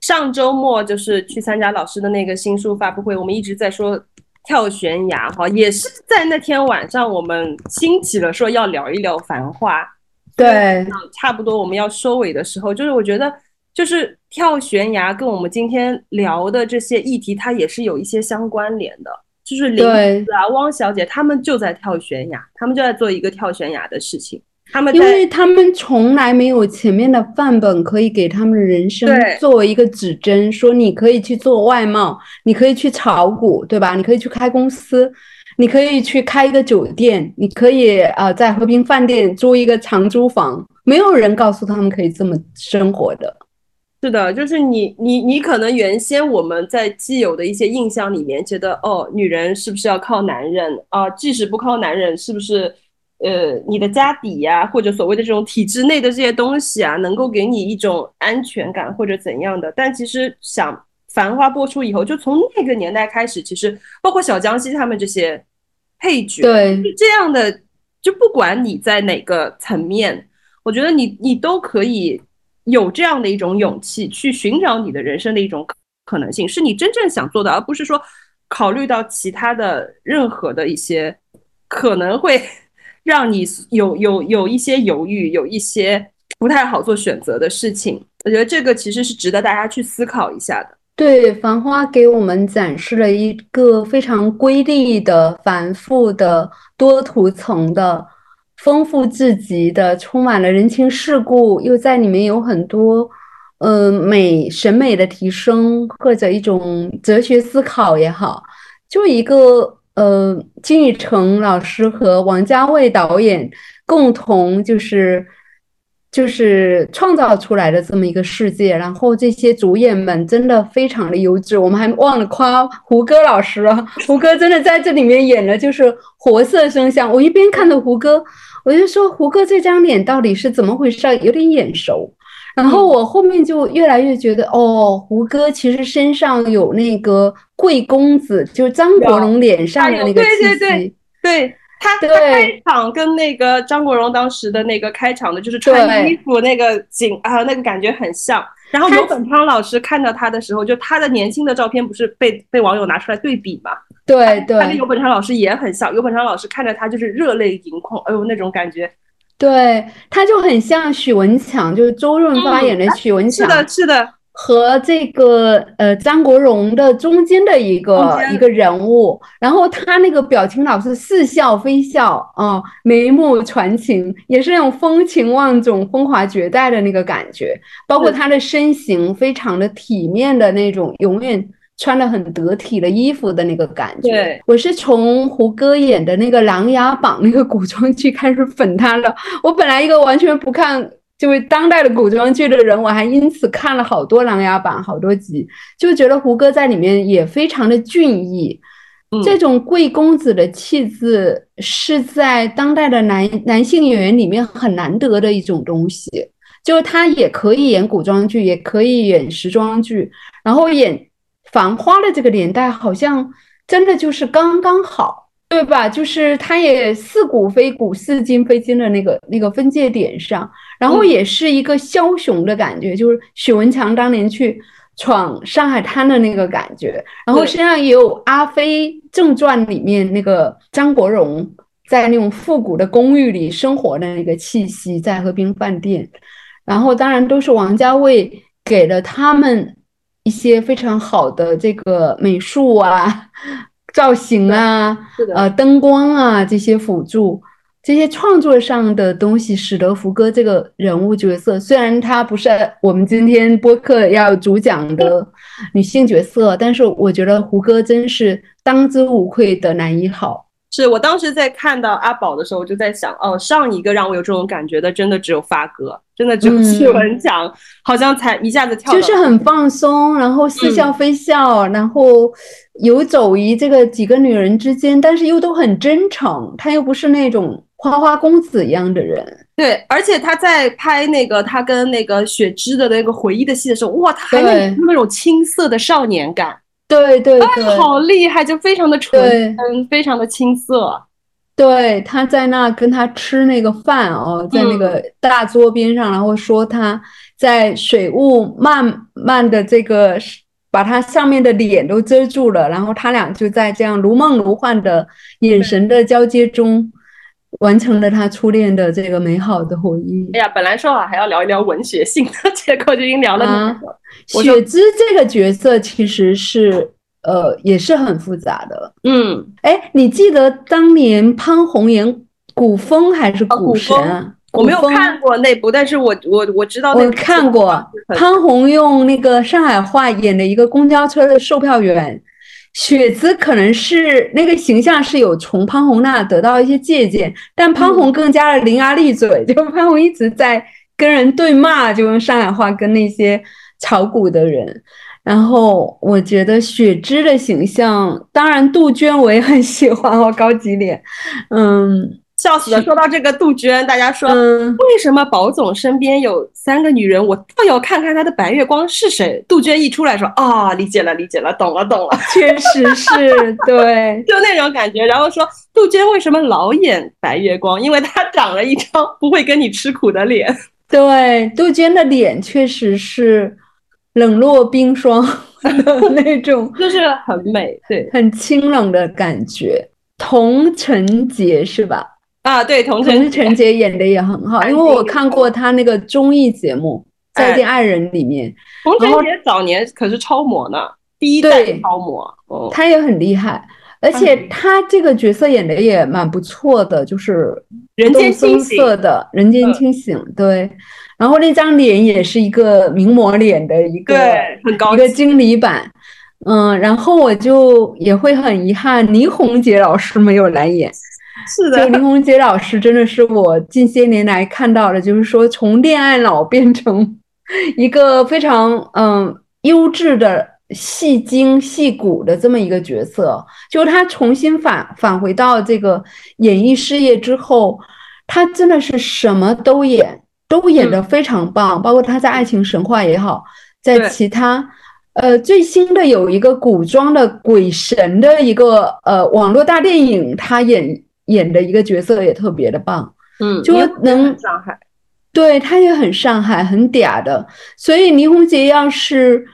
上周末就是去参加老师的那个新书发布会，我们一直在说跳悬崖哈，也是在那天晚上我们兴起了说要聊一聊《繁花》。对，差不多我们要收尾的时候，就是我觉得就是跳悬崖跟我们今天聊的这些议题，它也是有一些相关联的。就是林子啊，汪小姐他们就在跳悬崖，他们就在做一个跳悬崖的事情。他们因为他们从来没有前面的范本可以给他们人生作为一个指针，说你可以去做外贸，你可以去炒股，对吧？你可以去开公司，你可以去开一个酒店，你可以啊在和平饭店租一个长租房，没有人告诉他们可以这么生活的。是的，就是你，你，你可能原先我们在既有的一些印象里面，觉得哦，女人是不是要靠男人啊？即使不靠男人，是不是呃，你的家底呀，或者所谓的这种体制内的这些东西啊，能够给你一种安全感或者怎样的？但其实想《繁花》播出以后，就从那个年代开始，其实包括小江西他们这些配角，对这样的，就不管你在哪个层面，我觉得你你都可以。有这样的一种勇气去寻找你的人生的一种可能性，是你真正想做的，而不是说考虑到其他的任何的一些可能会让你有 有有一些犹豫，有一些不太好做选择的事情。我觉得这个其实是值得大家去思考一下的。对，《繁花》给我们展示了一个非常瑰丽的、繁复的、多图层的。丰富至极的，充满了人情世故，又在里面有很多，呃，美审美的提升或者一种哲学思考也好，就一个呃，金宇澄老师和王家卫导演共同就是就是创造出来的这么一个世界。然后这些主演们真的非常的优质，我们还忘了夸胡歌老师了。胡歌真的在这里面演的就是活色生香。我一边看着胡歌。我就说胡歌这张脸到底是怎么回事？有点眼熟。然后我后面就越来越觉得，哦，胡歌其实身上有那个贵公子，就是张国荣脸上的那个气息。对对对，对他他开场跟那个张国荣当时的那个开场的，就是穿衣服那个景啊，那个感觉很像。然后尤本昌老师看到他的时候，就他的年轻的照片不是被被网友拿出来对比嘛？对对，他跟尤本昌老师也很像，尤本昌老师看着他就是热泪盈眶，哎呦那种感觉，对，他就很像许文强，就是周润发演的许文强，是的，是的，和这个呃张国荣的中间的一个一个人物，然后他那个表情老是似笑非笑啊，眉目传情，也是那种风情万种、风华绝代的那个感觉，包括他的身形非常的体面的那种，永远。穿的很得体的衣服的那个感觉，对我是从胡歌演的那个《琅琊榜》那个古装剧开始粉他的。我本来一个完全不看就是当代的古装剧的人，我还因此看了好多《琅琊榜》好多集，就觉得胡歌在里面也非常的俊逸。这种贵公子的气质是在当代的男男性演员里面很难得的一种东西，就是他也可以演古装剧，也可以演时装剧，然后演。繁花的这个年代好像真的就是刚刚好，对吧？就是他也似古非古，似今非今的那个那个分界点上，然后也是一个枭雄的感觉。就是许文强当年去闯上海滩的那个感觉，然后身上也有《阿飞正传》里面那个张国荣在那种复古的公寓里生活的那个气息，在和平饭店，然后当然都是王家卫给了他们一些非常好的这个美术啊、造型啊、呃灯光啊这些辅助。这些创作上的东西，使得胡歌这个人物角色，虽然他不是我们今天播客要主讲的女性角色，但是我觉得胡歌真是当之无愧的男一号。是我当时在看到阿宝的时候，我就在想，哦，上一个让我有这种感觉的，真的只有发哥，真的只有谢文强，好像才一下子跳，就是很放松，然后似笑非笑，然后游走于这个几个女人之间，但是又都很真诚，他又不是那种。花花公子一样的人，对，而且他在拍那个他跟那个雪芝的那个回忆的戏的时候，哇，他还能那种青涩的少年感，对对对，好厉害，就非常的纯真，非常的青涩。对，他在那跟他吃那个饭哦，在那个大桌边上，然后说他在水雾慢慢的这个把他上面的脸都遮住了，然后他俩就在这样如梦如幻的眼神的交接中。完成了他初恋的这个美好的回忆。哎呀，本来说好还要聊一聊文学性的，结果就已经聊了那么多。雪芝这个角色其实是呃也是很复杂的。嗯，哎，你记得当年潘虹演古风还是古神啊？我没有看过那部，但是我我我知道我看过潘虹用那个上海话演的一个公交车的售票员。雪姿可能是那个形象是有从潘虹那得到一些借鉴，但潘虹更加的伶牙俐嘴，就潘虹一直在跟人对骂，就用上海话跟那些炒股的人。然后我觉得雪芝的形象，当然杜鹃我也很喜欢哦，高级脸，嗯。笑死了！说到这个杜鹃，大家说嗯为什么宝总身边有三个女人？我倒要看看他的白月光是谁。杜鹃一出来说啊，理解了，理解了，懂了，懂了，确实是对，就那种感觉。然后说杜鹃为什么老演白月光？因为她长了一张不会跟你吃苦的脸。对，杜鹃的脸确实是冷若冰霜的那种，就是很美，对，很清冷的感觉。童晨杰是吧？啊，对，童晨晨杰演的也很好，因为我看过他那个综艺节目《再见爱人》里面，童晨杰早年可是超模呢，第一代超模，他也很厉害，而且。他这个角色演的也蛮不错的，就是人间清醒的人间清醒，对，然后那张脸也是一个名模脸的一个，很高一个经理版，嗯，然后我就也会很遗憾，倪虹洁老师没有来演。是的，林宏杰老师真的是我近些年来看到的，就是说从恋爱脑变成一个非常嗯优质的戏精戏骨的这么一个角色。就他重新返返回到这个演艺事业之后，他真的是什么都演，都演得非常棒。包括他在《爱情神话》也好，在其他呃最新的有一个古装的鬼神的一个呃网络大电影，他演。演的一个角色也特别的棒，嗯，就能上海，对他也很上海，很嗲的。所以倪虹洁要是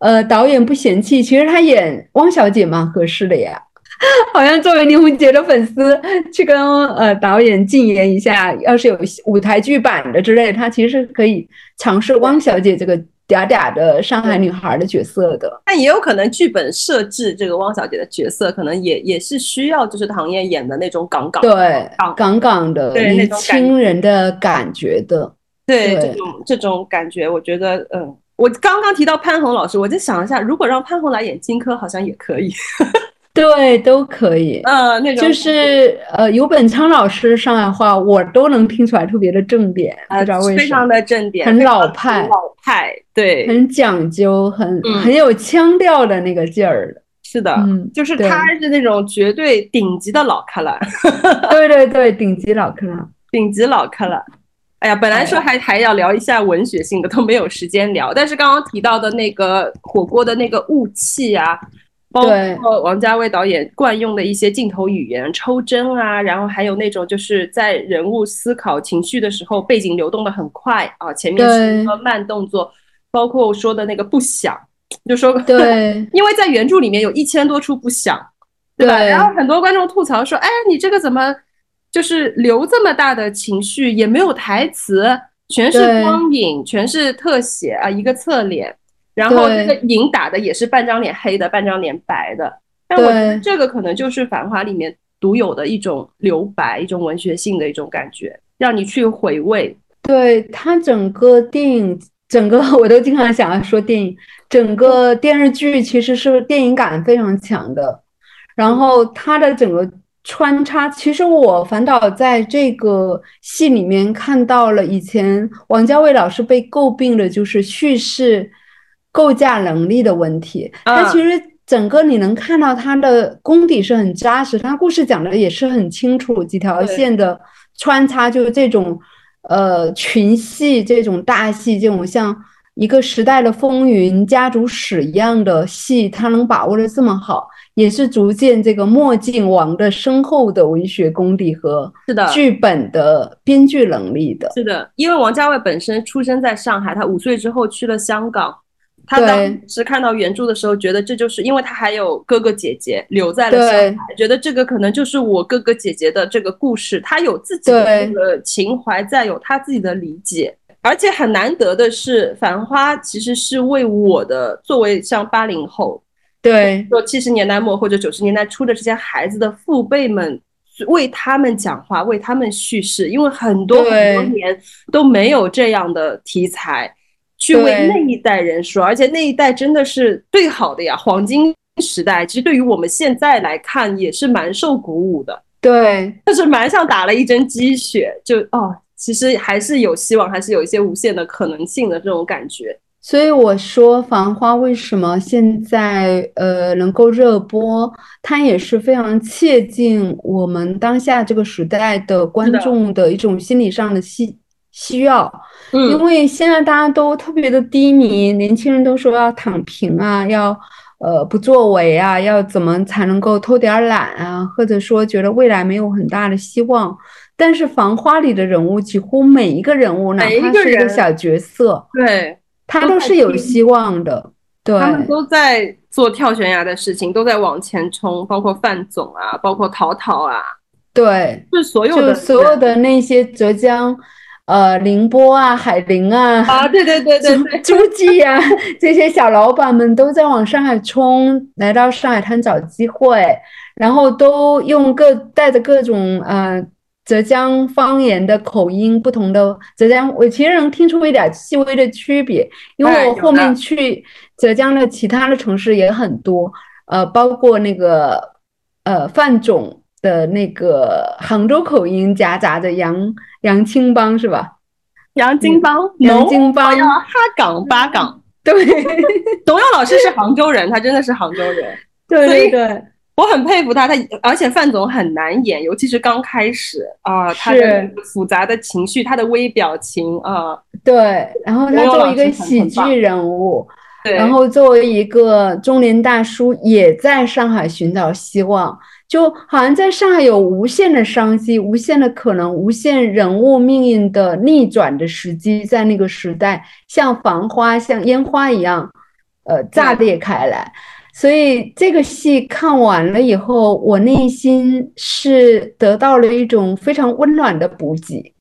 呃导演不嫌弃，其实他演汪小姐蛮合适的呀。好像作为倪虹洁的粉丝去跟呃导演进言一下，要是有舞台剧版的之类，他其实可以尝试汪小姐这个。嗲嗲的上海女孩的角色的，但也有可能剧本设置这个汪小姐的角色，可能也也是需要就是唐嫣演的那种港港对港港的对年轻人的感觉的，对这种这种感觉，我觉得嗯，我刚刚提到潘虹老师，我就想一下，如果让潘虹来演荆轲，好像也可以。对，都可以。嗯，那种就是呃，尤本昌老师上海话我都能听出来，特别的正点，不知道为什么，非常的正点，很老派，老派，对，很讲究，很很有腔调的那个劲儿的。是的，嗯，就是他是那种绝对顶级的老克拉。对对对，顶级老克拉，顶级老克拉。哎呀，本来说还还要聊一下文学性的，都没有时间聊。但是刚刚提到的那个火锅的那个雾气啊。包括王家卫导演惯用的一些镜头语言，抽帧啊，然后还有那种就是在人物思考情绪的时候，背景流动的很快啊，前面是一个慢动作，包括我说的那个不响，就说对，因为在原著里面有一千多处不响，对吧？然后很多观众吐槽说，哎，你这个怎么就是留这么大的情绪，也没有台词，全是光影，全是特写啊，一个侧脸，然后那个影打的也是半张脸黑的，半张脸白的。但我觉得这个可能就是《繁花》里面独有的一种留白，一种文学性的一种感觉，让你去回味。对它整个电影，整个 我都经常想要说电影，整个电视剧其实是电影感非常强的。然后它的整个穿插，其实我反倒在这个戏里面看到了以前王家卫老师被诟病的就是叙事构架能力的问题。他其实整个你能看到他的功底是很扎实，他故事讲的也是很清楚，几条线的穿插，就是这种。呃，群戏这种大戏，这种像一个时代的风云、家族史一样的戏，他能把握的这么好，也是逐渐这个墨镜王的深厚的文学功底和是的剧本的编剧能力的。是的，因为王家卫本身出生在上海，他五岁之后去了香港。他当时看到原著的时候，觉得这就是因为他还有哥哥姐姐留在了上海，觉得这个可能就是我哥哥姐姐的这个故事。他有自己的这个情怀，再有他自己的理解。而且很难得的是，《繁花》其实是为我的作为像八零后，对，说七十年代末或者九十年代初的这些孩子的父辈们，为他们讲话，为他们叙事，因为很多很多年都没有这样的题材。去为那一代人说，而且那一代真的是最好的呀，黄金时代。其实对于我们现在来看，也是蛮受鼓舞的。对，就是蛮像打了一针鸡血，就哦，其实还是有希望，还是有一些无限的可能性的这种感觉。所以我说，《繁花》为什么现在呃能够热播，它也是非常切近我们当下这个时代的观众的一种心理上的需需要。因为现在大家都特别的低迷，年轻人都说要躺平啊，要呃不作为啊，要怎么才能够偷点懒啊，或者说觉得未来没有很大的希望。但是《繁花》里的人物几乎每一个人物，哪怕是一个小角色，对他都是有希望的。对，他们都在做跳悬崖的事情，都在往前冲，包括范总啊，包括陶陶啊，对，是所有的所有的那些浙江。呃，宁波啊，海宁啊，啊，对对对对对，诸暨呀，这些小老板们都在往上海冲，来到上海滩找机会，然后都用各带着各种呃浙江方言的口音，不同的浙江，我其实能听出一点细微的区别，因为我后面去浙江的其他的城市也很多，呃，包括那个呃范总。的那个杭州口音夹杂着洋洋青帮是吧？洋泾帮，洋金帮，哈港八港。对，董勇老师是杭州人，他真的是杭州人。对对对，我很佩服他。他而且范总很难演，尤其是刚开始啊，他的复杂的情绪，他的微表情啊。对，然后他作为一个喜剧人物，对，然后作为一个中年大叔，也在上海寻找希望。就好像在上海有无限的商机、无限的可能、无限人物命运的逆转的时机，在那个时代像繁花、像烟花一样，呃，炸裂开来。所以这个戏看完了以后，我内心是得到了一种非常温暖的补给，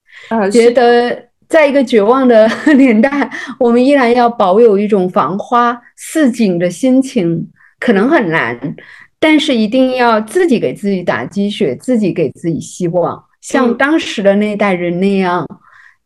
觉得在一个绝望的 年代，我们依然要保有一种繁花似锦的心情，可能很难。但是一定要自己给自己打鸡血，自己给自己希望，像当时的那代人那样，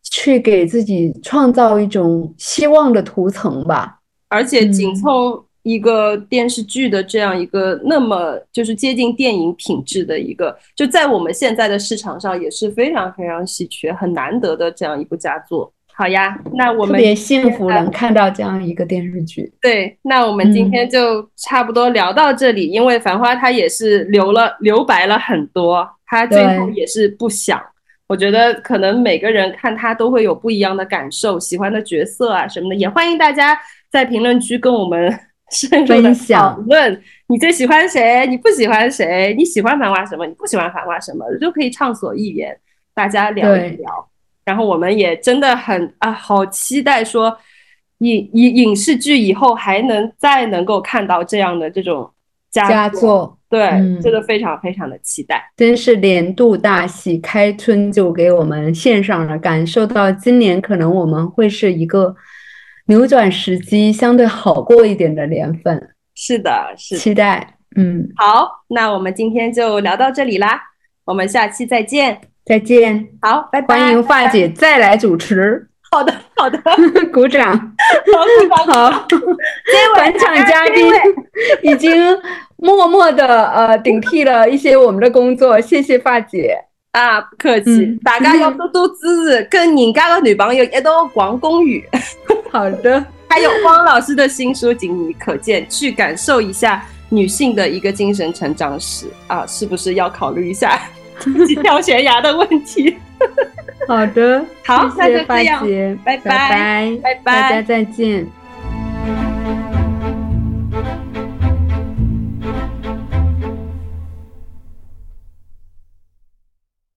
去给自己创造一种希望的图层吧。而且紧凑一个电视剧的这样一个那么就是接近电影品质的一个，就在我们现在的市场上也是非常非常稀缺、很难得的这样一部佳作。好呀，那我们特别幸福能看到这样一个电视剧。对，那我们今天就差不多聊到这里，因为《繁花》它也是留了留白了很多，它最后也是不想。我觉得可能每个人看它都会有不一样的感受，喜欢的角色啊什么的，也欢迎大家在评论区跟我们 深入的讨论。你最喜欢谁？你不喜欢谁？你喜欢《繁花》什么？你不喜欢《繁花》什么？都可以畅所欲言，大家聊一聊。然后我们也真的很啊，好期待说影影影视剧以后还能再能够看到这样的这种佳作，对，真的非常非常的期待。真是年度大戏，开春就给我们献上了，感受到今年可能我们会是一个扭转时机相对好过一点的年份。是的，是期待。嗯，好，那我们今天就聊到这里啦，我们下期再见，再见。好，拜拜。欢迎发姐再来主持。好的，好的，鼓掌，好，好，本场嘉宾已经默默的呃顶替了一些我们的工作，谢谢发姐。啊，不客气，大家要多多支持，跟人家的女朋友一道逛公园。好的，还有汪老师的新书《仅你可见》，去感受一下女性的一个精神成长史。啊，是不是要考虑一下 跳悬崖的问题？好的，好，那就这样，拜拜，拜拜，大家再见。